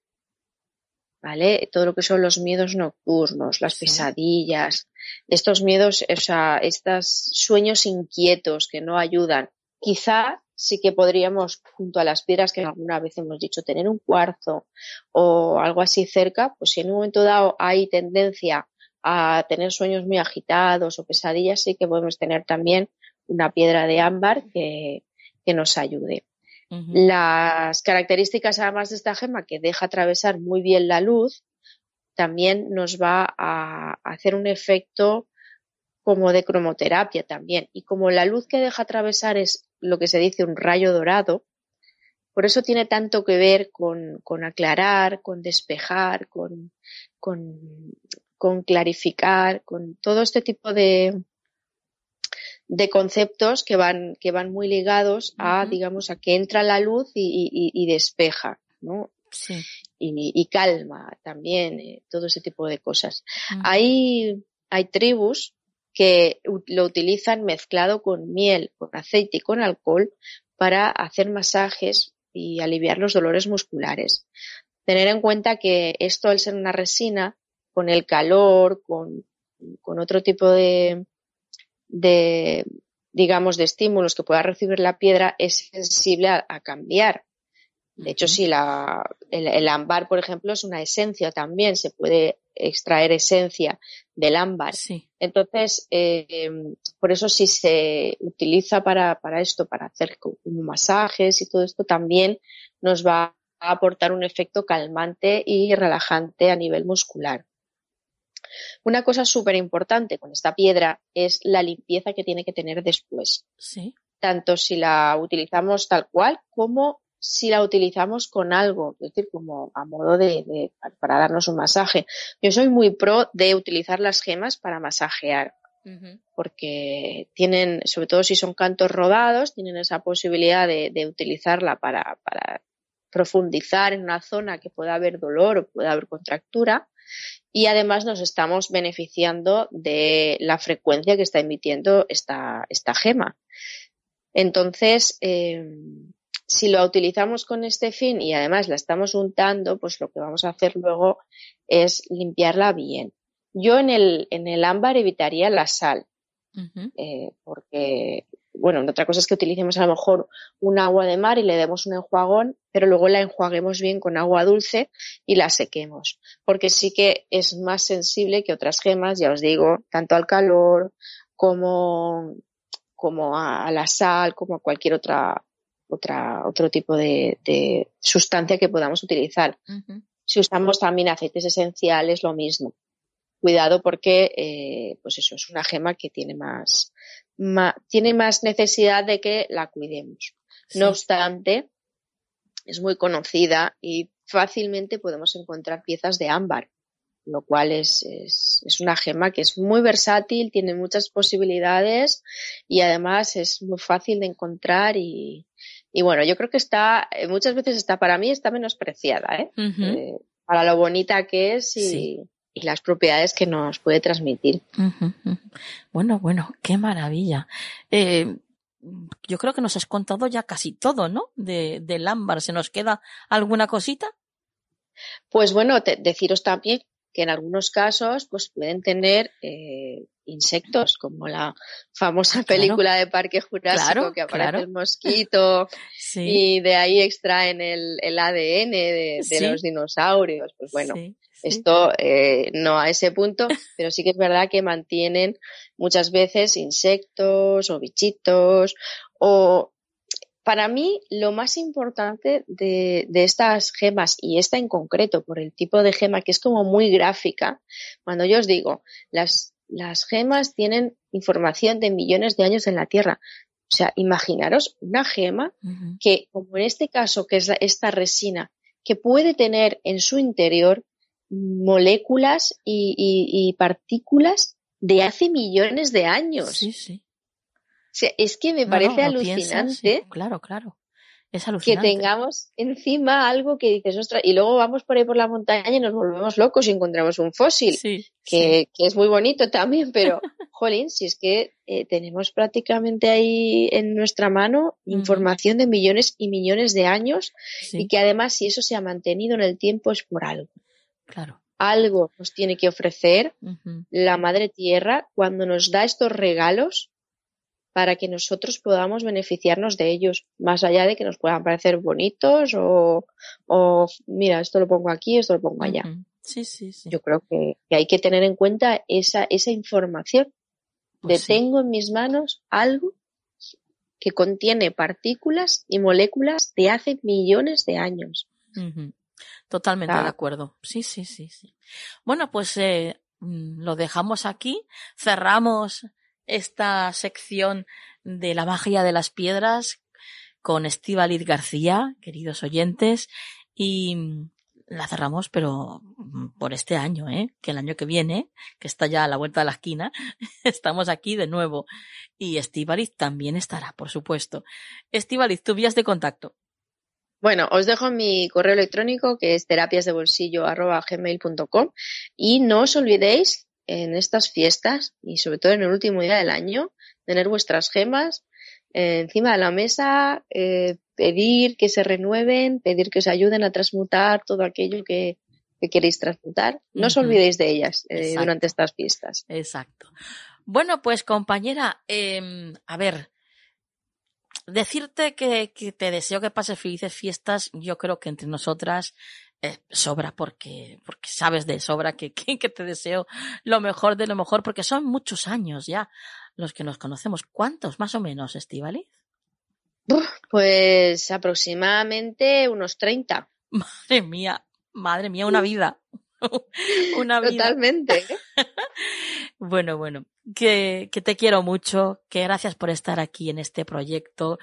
¿vale? Todo lo que son los miedos nocturnos, las pesadillas, estos miedos, o sea, estos sueños inquietos que no ayudan. Quizá sí que podríamos, junto a las piedras que alguna vez hemos dicho, tener un cuarzo o algo así cerca, pues si en un momento dado hay tendencia a tener sueños muy agitados o pesadillas, sí que podemos tener también una piedra de ámbar que, que nos ayude. Las características además de esta gema que deja atravesar muy bien la luz, también nos va a hacer un efecto como de cromoterapia también. Y como la luz que deja atravesar es lo que se dice un rayo dorado, por eso tiene tanto que ver con, con aclarar, con despejar, con, con, con clarificar, con todo este tipo de, de conceptos que van, que van muy ligados a, digamos, a que entra la luz y, despeja, ¿no? Sí. Y, calma también, eh, todo ese tipo de cosas. Hay, hay tribus que lo utilizan mezclado con miel, con aceite y con alcohol para hacer masajes y aliviar los dolores musculares. Tener en cuenta que esto al ser una resina, con el calor, con, con otro tipo de, de, digamos, de estímulos que pueda recibir la piedra es sensible a, cambiar. De hecho, si la, el, ámbar, por ejemplo, es una esencia también, se puede extraer esencia del ámbar. Entonces, eh, por eso si se utiliza para, para esto, para hacer como masajes y todo esto, también nos va a aportar un efecto calmante y relajante a nivel muscular. Una cosa súper importante con esta piedra es la limpieza que tiene que tener después. Sí. Tanto si la utilizamos tal cual como si la utilizamos con algo, es decir, como a modo de, para darnos un masaje. Yo soy muy pro de utilizar las gemas para masajear, porque tienen, sobre todo si son cantos rodados, tienen esa posibilidad de, utilizarla para, para, profundizar en una zona que pueda haber dolor o pueda haber contractura y además nos estamos beneficiando de la frecuencia que está emitiendo esta, esta gema. Entonces, eh, si lo utilizamos con este fin y además la estamos untando, pues lo que vamos a hacer luego es limpiarla bien. Yo en el, en el ámbar evitaría la sal, eh, porque bueno, otra cosa es que utilicemos a lo mejor un agua de mar y le demos un enjuagón, pero luego la enjuaguemos bien con agua dulce y la sequemos, porque sí que es más sensible que otras gemas, ya os digo, tanto al calor como, como a, la sal, como a cualquier otra, otra, otro tipo de, sustancia que podamos utilizar. Si usamos también aceites esenciales, lo mismo. Cuidado porque, eh, pues eso, es una gema que tiene más, tiene más necesidad de que la cuidemos. No obstante, es muy conocida y fácilmente podemos encontrar piezas de ámbar, lo cual es, es, una gema que es muy versátil, tiene muchas posibilidades y además es muy fácil de encontrar y, y bueno, yo creo que está, muchas veces está, para mí está menospreciada, ¿eh? eh para lo bonita que es y, y las propiedades que nos puede transmitir. Bueno, bueno, qué maravilla. Eh, yo creo que nos has contado ya casi todo, ¿no? De, del ámbar. ¿Se nos queda alguna cosita? Pues bueno, deciros también que en algunos casos pues pueden tener eh, insectos, como la famosa película de Parque Jurásico que aparece el mosquito [laughs] y de ahí extraen el, el ADN de, los dinosaurios. Pues bueno, esto eh, no a ese punto, [laughs] pero sí que es verdad que mantienen muchas veces insectos o bichitos o para mí lo más importante de, de, estas gemas y esta en concreto por el tipo de gema que es como muy gráfica, cuando yo os digo, las, las gemas tienen información de millones de años en la Tierra. O sea, imaginaros una gema que, como en este caso, que es esta resina, que puede tener en su interior moléculas y, partículas de hace millones de años. Sí, sí. es que me parece alucinante. claro, claro. Es que tengamos encima algo que dices, ostras, y luego vamos por ahí por la montaña y nos volvemos locos y encontramos un fósil, que, que, es muy bonito también, pero, [laughs] jolín, si es que eh, tenemos prácticamente ahí en nuestra mano información de millones y millones de años y que además si eso se ha mantenido en el tiempo es por algo. Claro. Algo nos tiene que ofrecer la Madre Tierra cuando nos da estos regalos para que nosotros podamos beneficiarnos de ellos, más allá de que nos puedan parecer bonitos o, mira, esto lo pongo aquí, esto lo pongo allá. Sí, sí, sí. Yo creo que, hay que tener en cuenta esa, esa información pues de tengo en mis manos algo que contiene partículas y moléculas de hace millones de años. Totalmente de acuerdo. Sí, sí, sí, sí. Bueno, pues eh, mm, lo dejamos aquí. Cerramos esta sección de la magia de las piedras con Estíbaliz García, queridos oyentes, y la cerramos, pero por este año, ¿eh? Que el año que viene, que está ya a la vuelta de la esquina, [laughs] estamos aquí de nuevo. Y Estíbaliz también estará, por supuesto. Estíbaliz, tu vías de contacto. Bueno, os dejo mi correo electrónico que es terapiasdebolsillo.gmail.com y no os olvidéis en estas fiestas y sobre todo en el último día del año tener vuestras gemas eh, encima de la mesa, eh, pedir que se renueven, pedir que os ayuden a transmutar todo aquello que, queréis transmutar. No os olvidéis de ellas eh, durante estas fiestas. Exacto. Bueno, pues compañera, em, a ver, decirte que, que, te deseo que pases felices fiestas, yo creo que entre nosotras eh, sobra porque, porque sabes de sobra que, que, que, te deseo lo mejor de lo mejor porque son muchos años ya los que nos conocemos. ¿Cuántos más o menos, Estivaliz? Pues aproximadamente unos 30. Madre mía, madre mía, una vida. [laughs] una vida. Totalmente. [laughs] bueno, bueno que, que te quiero mucho, que gracias por estar aquí en este proyecto,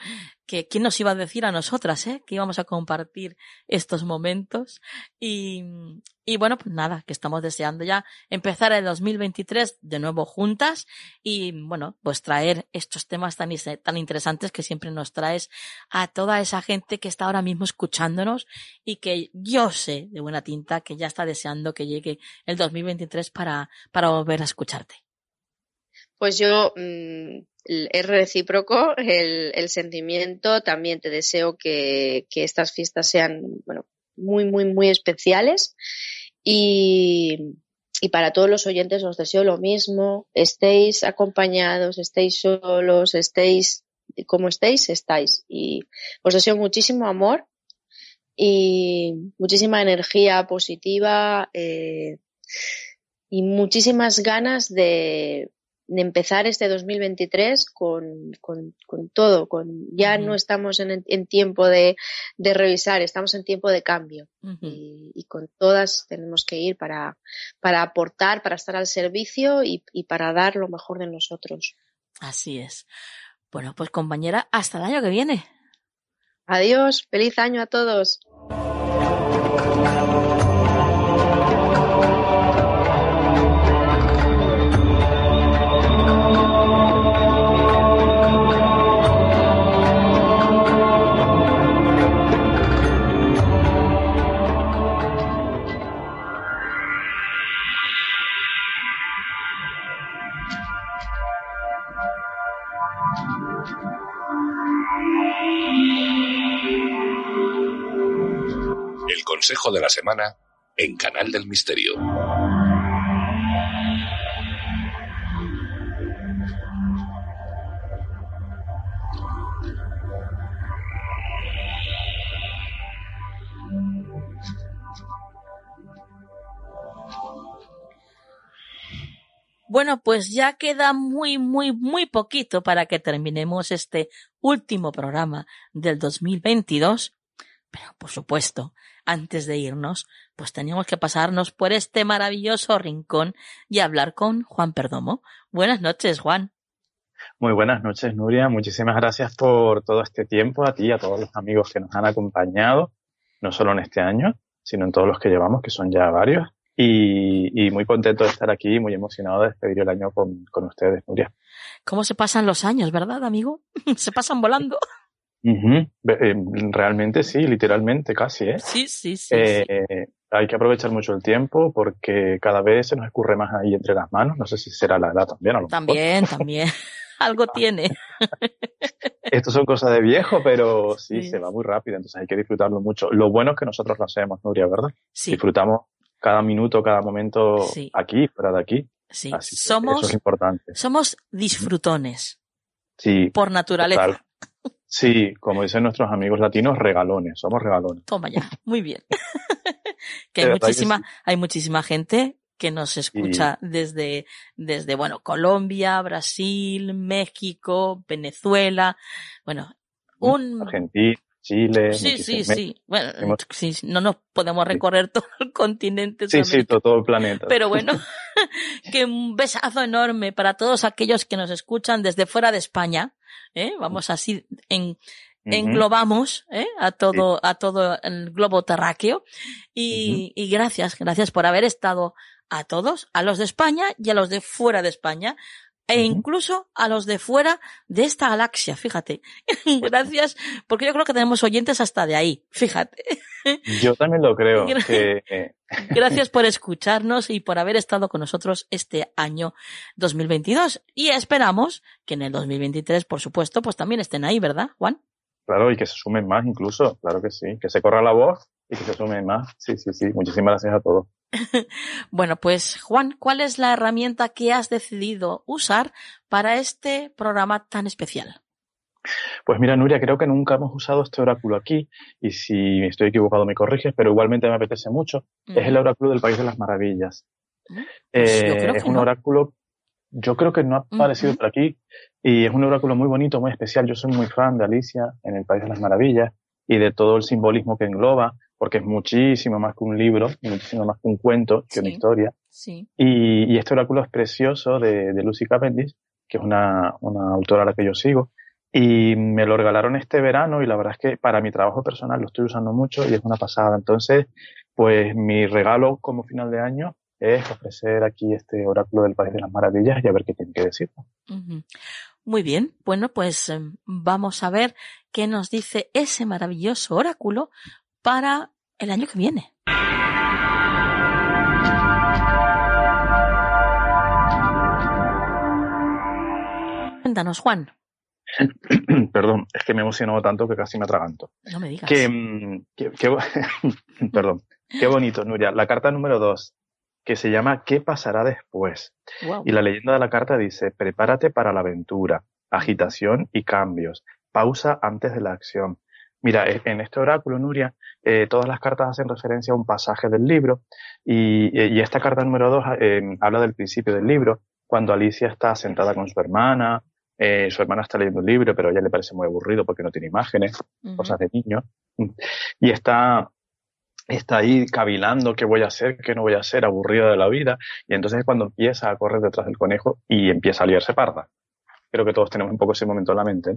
que quién nos iba a decir a nosotras, eh, que íbamos a compartir estos momentos. Y, y bueno, pues nada, que estamos deseando ya empezar el 2023 de nuevo juntas y bueno, pues traer estos temas tan, tan interesantes que siempre nos traes a toda esa gente que está ahora mismo escuchándonos y que yo sé de buena tinta que ya está deseando que llegue el 2023 para, para volver a escucharte pues yo mmm, es recíproco el, sentimiento. También te deseo que, que, estas fiestas sean, bueno, muy, muy, muy especiales. Y, y para todos los oyentes os deseo lo mismo. Estéis acompañados, estéis solos, estéis como estéis, estáis. Y os deseo muchísimo amor y muchísima energía positiva eh, y muchísimas ganas de, de empezar este 2023 con, con, con todo, con ya uh -huh. no estamos en, en tiempo de, de, revisar, estamos en tiempo de cambio uh -huh. y, y, con todas tenemos que ir para, para aportar, para estar al servicio y, y para dar lo mejor de nosotros. Así es. Bueno, pues compañera, hasta el año que viene. Adiós, feliz año a todos. Consejo de la semana en Canal del Misterio. Bueno, pues ya queda muy, muy, muy poquito para que terminemos este último programa del 2022. Pero, por supuesto, antes de irnos, pues teníamos que pasarnos por este maravilloso rincón y hablar con Juan Perdomo. Buenas noches, Juan. Muy buenas noches, Nuria. Muchísimas gracias por todo este tiempo, a ti y a todos los amigos que nos han acompañado, no solo en este año, sino en todos los que llevamos, que son ya varios. Y, y muy contento de estar aquí, muy emocionado de despedir el año con, con ustedes, Nuria. ¿Cómo se pasan los años, verdad, amigo? [laughs] se pasan volando. [laughs] Uh -huh. Realmente sí, literalmente casi, ¿eh? Sí, sí, sí, eh, sí, Hay que aprovechar mucho el tiempo porque cada vez se nos escurre más ahí entre las manos. No sé si será la edad también. A lo también, mejor. también. [laughs] Algo tiene. [laughs] Esto son cosas de viejo, pero sí, sí, se va muy rápido, entonces hay que disfrutarlo mucho. Lo bueno es que nosotros lo hacemos, Nuria, ¿verdad? Sí. Disfrutamos cada minuto, cada momento sí. aquí, fuera de aquí. Sí, Así somos, eso es importante. somos disfrutones. Sí. Por naturaleza. Total. Sí, como dicen nuestros amigos latinos, regalones, somos regalones. Toma ya, muy bien. [laughs] que hay muchísima, hay muchísima gente que nos escucha desde, desde, bueno, Colombia, Brasil, México, Venezuela, bueno, un... Argentina. Chile. Sí, sí, sí. Bueno, sí, no nos podemos recorrer todo el continente. Sí, sí, todo, todo, el planeta. Pero bueno, [laughs] [laughs] que un besazo enorme para todos aquellos que nos escuchan desde fuera de España. ¿Eh? Vamos así, en, englobamos ¿eh? a todo, a todo el globo terráqueo. Y, uh -huh. y gracias, gracias por haber estado a todos, a los de España y a los de fuera de España e incluso a los de fuera de esta galaxia, fíjate. [laughs] Gracias, porque yo creo que tenemos oyentes hasta de ahí, fíjate. Yo también lo creo. Que... [laughs] [laughs] Gracias por escucharnos y por haber estado con nosotros este año 2022. Y esperamos que en el 2023, por supuesto, pues también estén ahí, ¿verdad, Juan? Claro, y que se sumen más incluso, claro que sí, que se corra la voz y que se sumen más. Sí, sí, sí. Muchísimas gracias a todos. [laughs] bueno, pues Juan, ¿cuál es la herramienta que has decidido usar para este programa tan especial? Pues mira, Nuria, creo que nunca hemos usado este oráculo aquí, y si estoy equivocado me corriges, pero igualmente me apetece mucho. Es el oráculo del País de las Maravillas. Mm, pues eh, es un oráculo, yo creo que no ha aparecido por aquí, y es un oráculo muy bonito, muy especial. Yo soy muy fan de Alicia en el País de las Maravillas y de todo el simbolismo que engloba, porque es muchísimo más que un libro, muchísimo más que un cuento, que una historia. Sí. Y, este oráculo es precioso de, Lucy Cavendish, que es una, una autora a la que yo sigo, y me lo regalaron este verano y la verdad es que para mi trabajo personal lo estoy usando mucho y es una pasada. Entonces, pues mi regalo como final de año es ofrecer aquí este oráculo del País de las Maravillas y a ver qué tiene que decir. Muy bien, bueno, pues em, vamos a ver qué nos dice ese maravilloso oráculo para el año que viene. Cuéntanos, Juan. [clears throat] Perdón, es que me he emocionado tanto que casi me atraganto. No me digas. Que, mm, [laughs] perdón, qué bonito, Nuria. La carta número dos, que se llama ¿Qué pasará después? Y la leyenda de la carta dice, prepárate para la aventura, agitación y cambios, pausa antes de la acción. Mira, e, en este oráculo, Nuria, eh, todas las cartas hacen referencia a un pasaje del libro y, esta carta número dos eh, habla del principio del libro, cuando Alicia está sentada con su hermana, eh, su hermana está leyendo un libro, pero a ella le parece muy aburrido porque no tiene imágenes, cosas de niño. Y está, está ahí cavilando qué voy a hacer, qué no voy a hacer, aburrida de la vida. Y entonces es cuando empieza a correr detrás del conejo y empieza a liarse parda. Creo que todos tenemos un poco ese momento en la mente.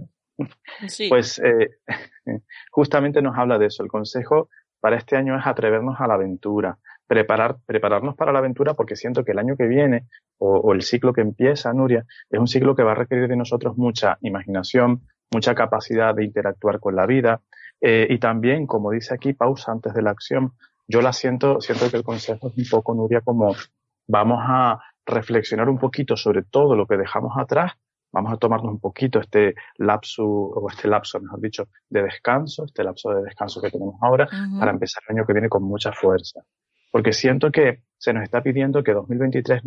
Pues eh, [laughs] justamente nos habla de eso. El consejo para este año es atrevernos a la aventura, preparar, prepararnos para la aventura porque siento que el año que viene o, el ciclo que empieza, Nuria, es un ciclo que va a requerir de nosotros mucha imaginación, mucha capacidad de interactuar con la vida eh, y también, como dice aquí, pausa antes de la acción. Yo la siento, siento que el consejo es un poco, Nuria, como vamos a reflexionar un poquito sobre todo lo que dejamos atrás vamos a tomarnos un poquito este lapso, o este lapso, mejor dicho, de descanso, este lapso de descanso que tenemos ahora, para empezar el año que viene con mucha fuerza porque siento que se nos está pidiendo que 2023,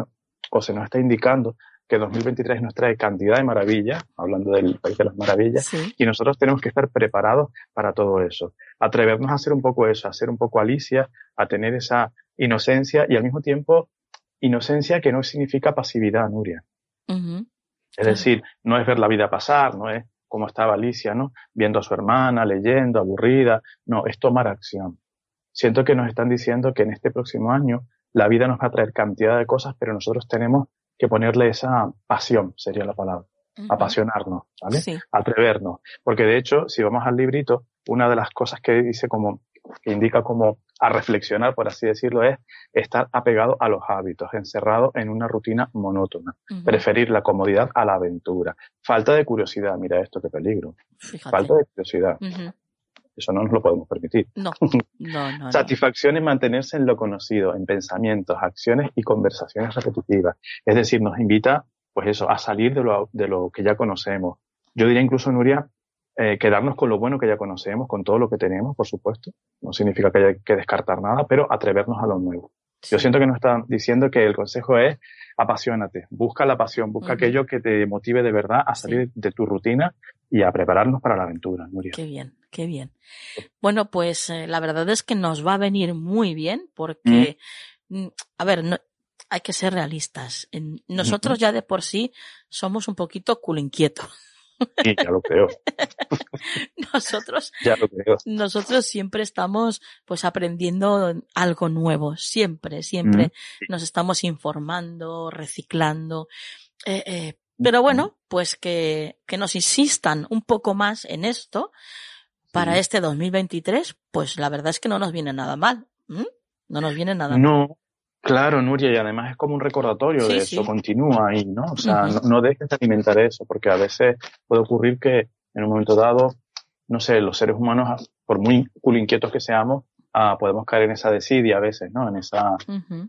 o se nos está indicando que 2023 nos trae cantidad de maravillas, hablando del país de las maravillas, y nosotros tenemos que estar preparados para todo eso. Atrevernos a hacer un poco eso, a ser un poco Alicia, a tener esa inocencia y al mismo tiempo inocencia que no significa pasividad, Nuria. Es decir, no es ver la vida pasar, no es como estaba Alicia, ¿no? Viendo a su hermana, leyendo, aburrida. No, es tomar acción siento que nos están diciendo que en este próximo año la vida nos va a traer cantidad de cosas, pero nosotros tenemos que ponerle esa pasión, sería la palabra. Apasionarnos, ¿vale? Atrevernos. Porque de hecho, si vamos al librito, una de las cosas que dice como, que indica como a reflexionar, por así decirlo, es estar apegado a los hábitos, encerrado en una rutina monótona, preferir la comodidad a la aventura, falta de curiosidad, mira esto qué peligro, falta de curiosidad. Eso no nos lo podemos permitir. [laughs] No, no, no. Satisfacción es mantenerse en lo conocido, en pensamientos, acciones y conversaciones repetitivas. Es decir, nos invita, pues eso, a salir de lo, de lo que ya conocemos. Yo diría incluso, Nuria, eh, quedarnos con lo bueno que ya conocemos, con todo lo que tenemos, por supuesto. No significa que haya que descartar nada, pero atrevernos a lo nuevo. Yo siento que nos están diciendo que el consejo es apasionate, busca la pasión, busca aquello que te motive de verdad a salir de tu rutina y a prepararnos para la aventura, Nuria. Qué bien, qué bien. Bueno, pues eh, la verdad es que nos va a venir muy bien porque, mm, a ver, no, hay que ser realistas. Nosotros ya de por sí somos un poquito culo inquieto. Sí, [laughs] ya lo creo. nosotros, [laughs] ya lo creo. nosotros siempre estamos pues aprendiendo algo nuevo, siempre, siempre nos estamos informando, reciclando. Eh, eh, pero bueno, pues que, que nos insistan un poco más en esto para este 2023, pues la verdad es que no nos viene nada mal. No nos viene nada mal. No, Claro, Nuria, y además es como un recordatorio de eso, continúa ahí, ¿no? O sea, no, dejes de alimentar eso, porque a veces puede ocurrir que en un momento dado, no sé, los seres humanos, por muy cool inquietos que seamos, ah, podemos caer en esa desidia a veces, ¿no? En esa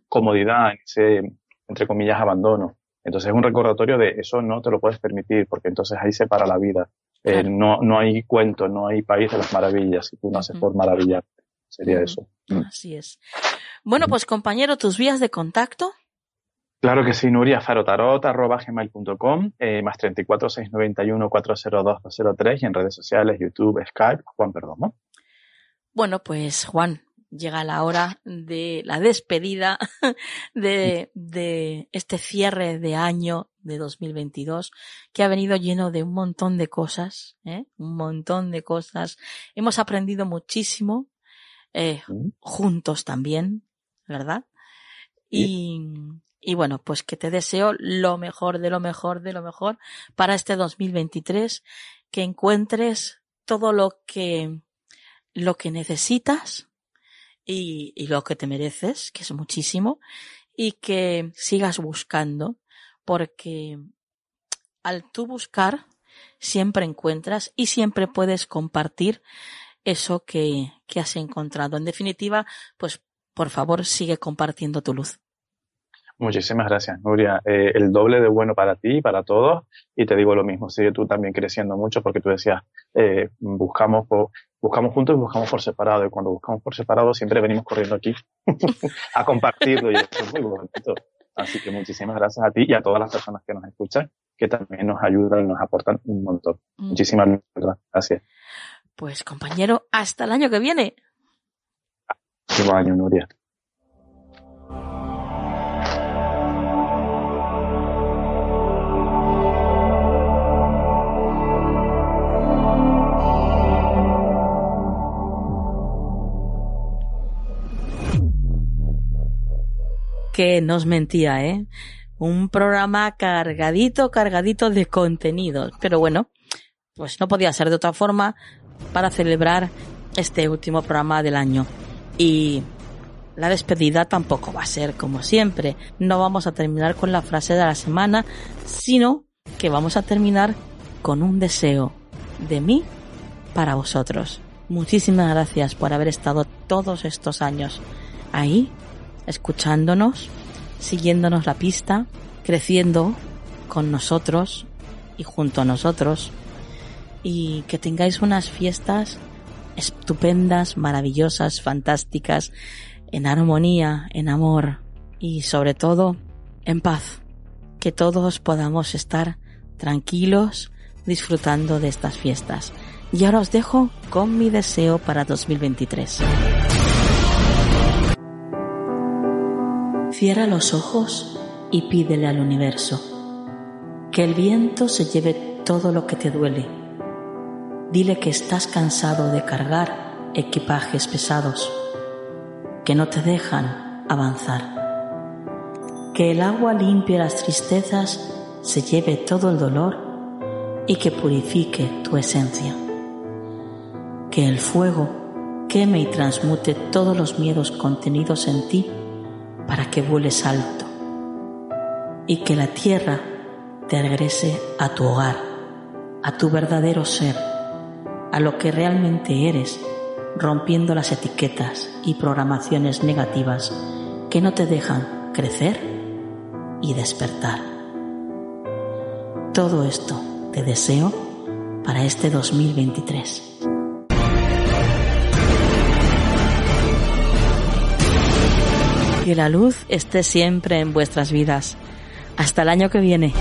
comodidad, en ese, entre comillas, abandono. Entonces es un recordatorio de eso no te lo puedes permitir, porque entonces ahí se para la vida. Eh, no, no hay cuento, no hay país de las maravillas, si tú no haces por maravillar. Sería eso. Así es. Bueno, pues compañero, tus vías de contacto. Claro que sí, Nuria, farotarot.gmail.com, eh, más 34 691 402 203 y en redes sociales, YouTube, Skype, Juan Perdomo. Bueno, pues Juan, llega la hora de la despedida [laughs] de, de este cierre de año de 2022 que ha venido lleno de un montón de cosas, ¿eh? un montón de cosas. Hemos aprendido muchísimo eh, juntos también, ¿verdad? Y, y bueno, pues que te deseo lo mejor de lo mejor de lo mejor para este 2023, que encuentres todo lo que lo que necesitas y, y lo que te mereces, que es muchísimo, y que sigas buscando, porque al tú buscar, siempre encuentras y siempre puedes compartir eso que, que has encontrado. En definitiva, pues por favor sigue compartiendo tu luz. Muchísimas gracias, Nuria. Eh, el doble de bueno para ti y para todos. Y te digo lo mismo, sigue tú también creciendo mucho porque tú decías, eh, buscamos, buscamos juntos y buscamos por separado. Y cuando buscamos por separado siempre venimos corriendo aquí [laughs] a compartirlo y eso es muy bonito. Así que muchísimas gracias a ti y a todas las personas que nos escuchan, que también nos ayudan y nos aportan un montón. Mm. Muchísimas gracias. Pues compañero, hasta el año que viene. Próximo año, Nuria. que nos mentía, ¿eh? Un programa cargadito, cargadito de contenido. Pero bueno, pues no podía ser de otra forma para celebrar este último programa del año. Y la despedida tampoco va a ser como siempre. No vamos a terminar con la frase de la semana, sino que vamos a terminar con un deseo de mí para vosotros. Muchísimas gracias por haber estado todos estos años ahí escuchándonos, siguiéndonos la pista, creciendo con nosotros y junto a nosotros. Y que tengáis unas fiestas estupendas, maravillosas, fantásticas, en armonía, en amor y sobre todo en paz. Que todos podamos estar tranquilos disfrutando de estas fiestas. Y ahora os dejo con mi deseo para 2023. Cierra los ojos y pídele al universo que el viento se lleve todo lo que te duele. Dile que estás cansado de cargar equipajes pesados que no te dejan avanzar. Que el agua limpie las tristezas, se lleve todo el dolor y que purifique tu esencia. Que el fuego queme y transmute todos los miedos contenidos en ti para que vueles alto y que la tierra te regrese a tu hogar, a tu verdadero ser, a lo que realmente eres, rompiendo las etiquetas y programaciones negativas que no te dejan crecer y despertar. Todo esto te deseo para este 2023. Que la luz esté siempre en vuestras vidas. Hasta el año que viene.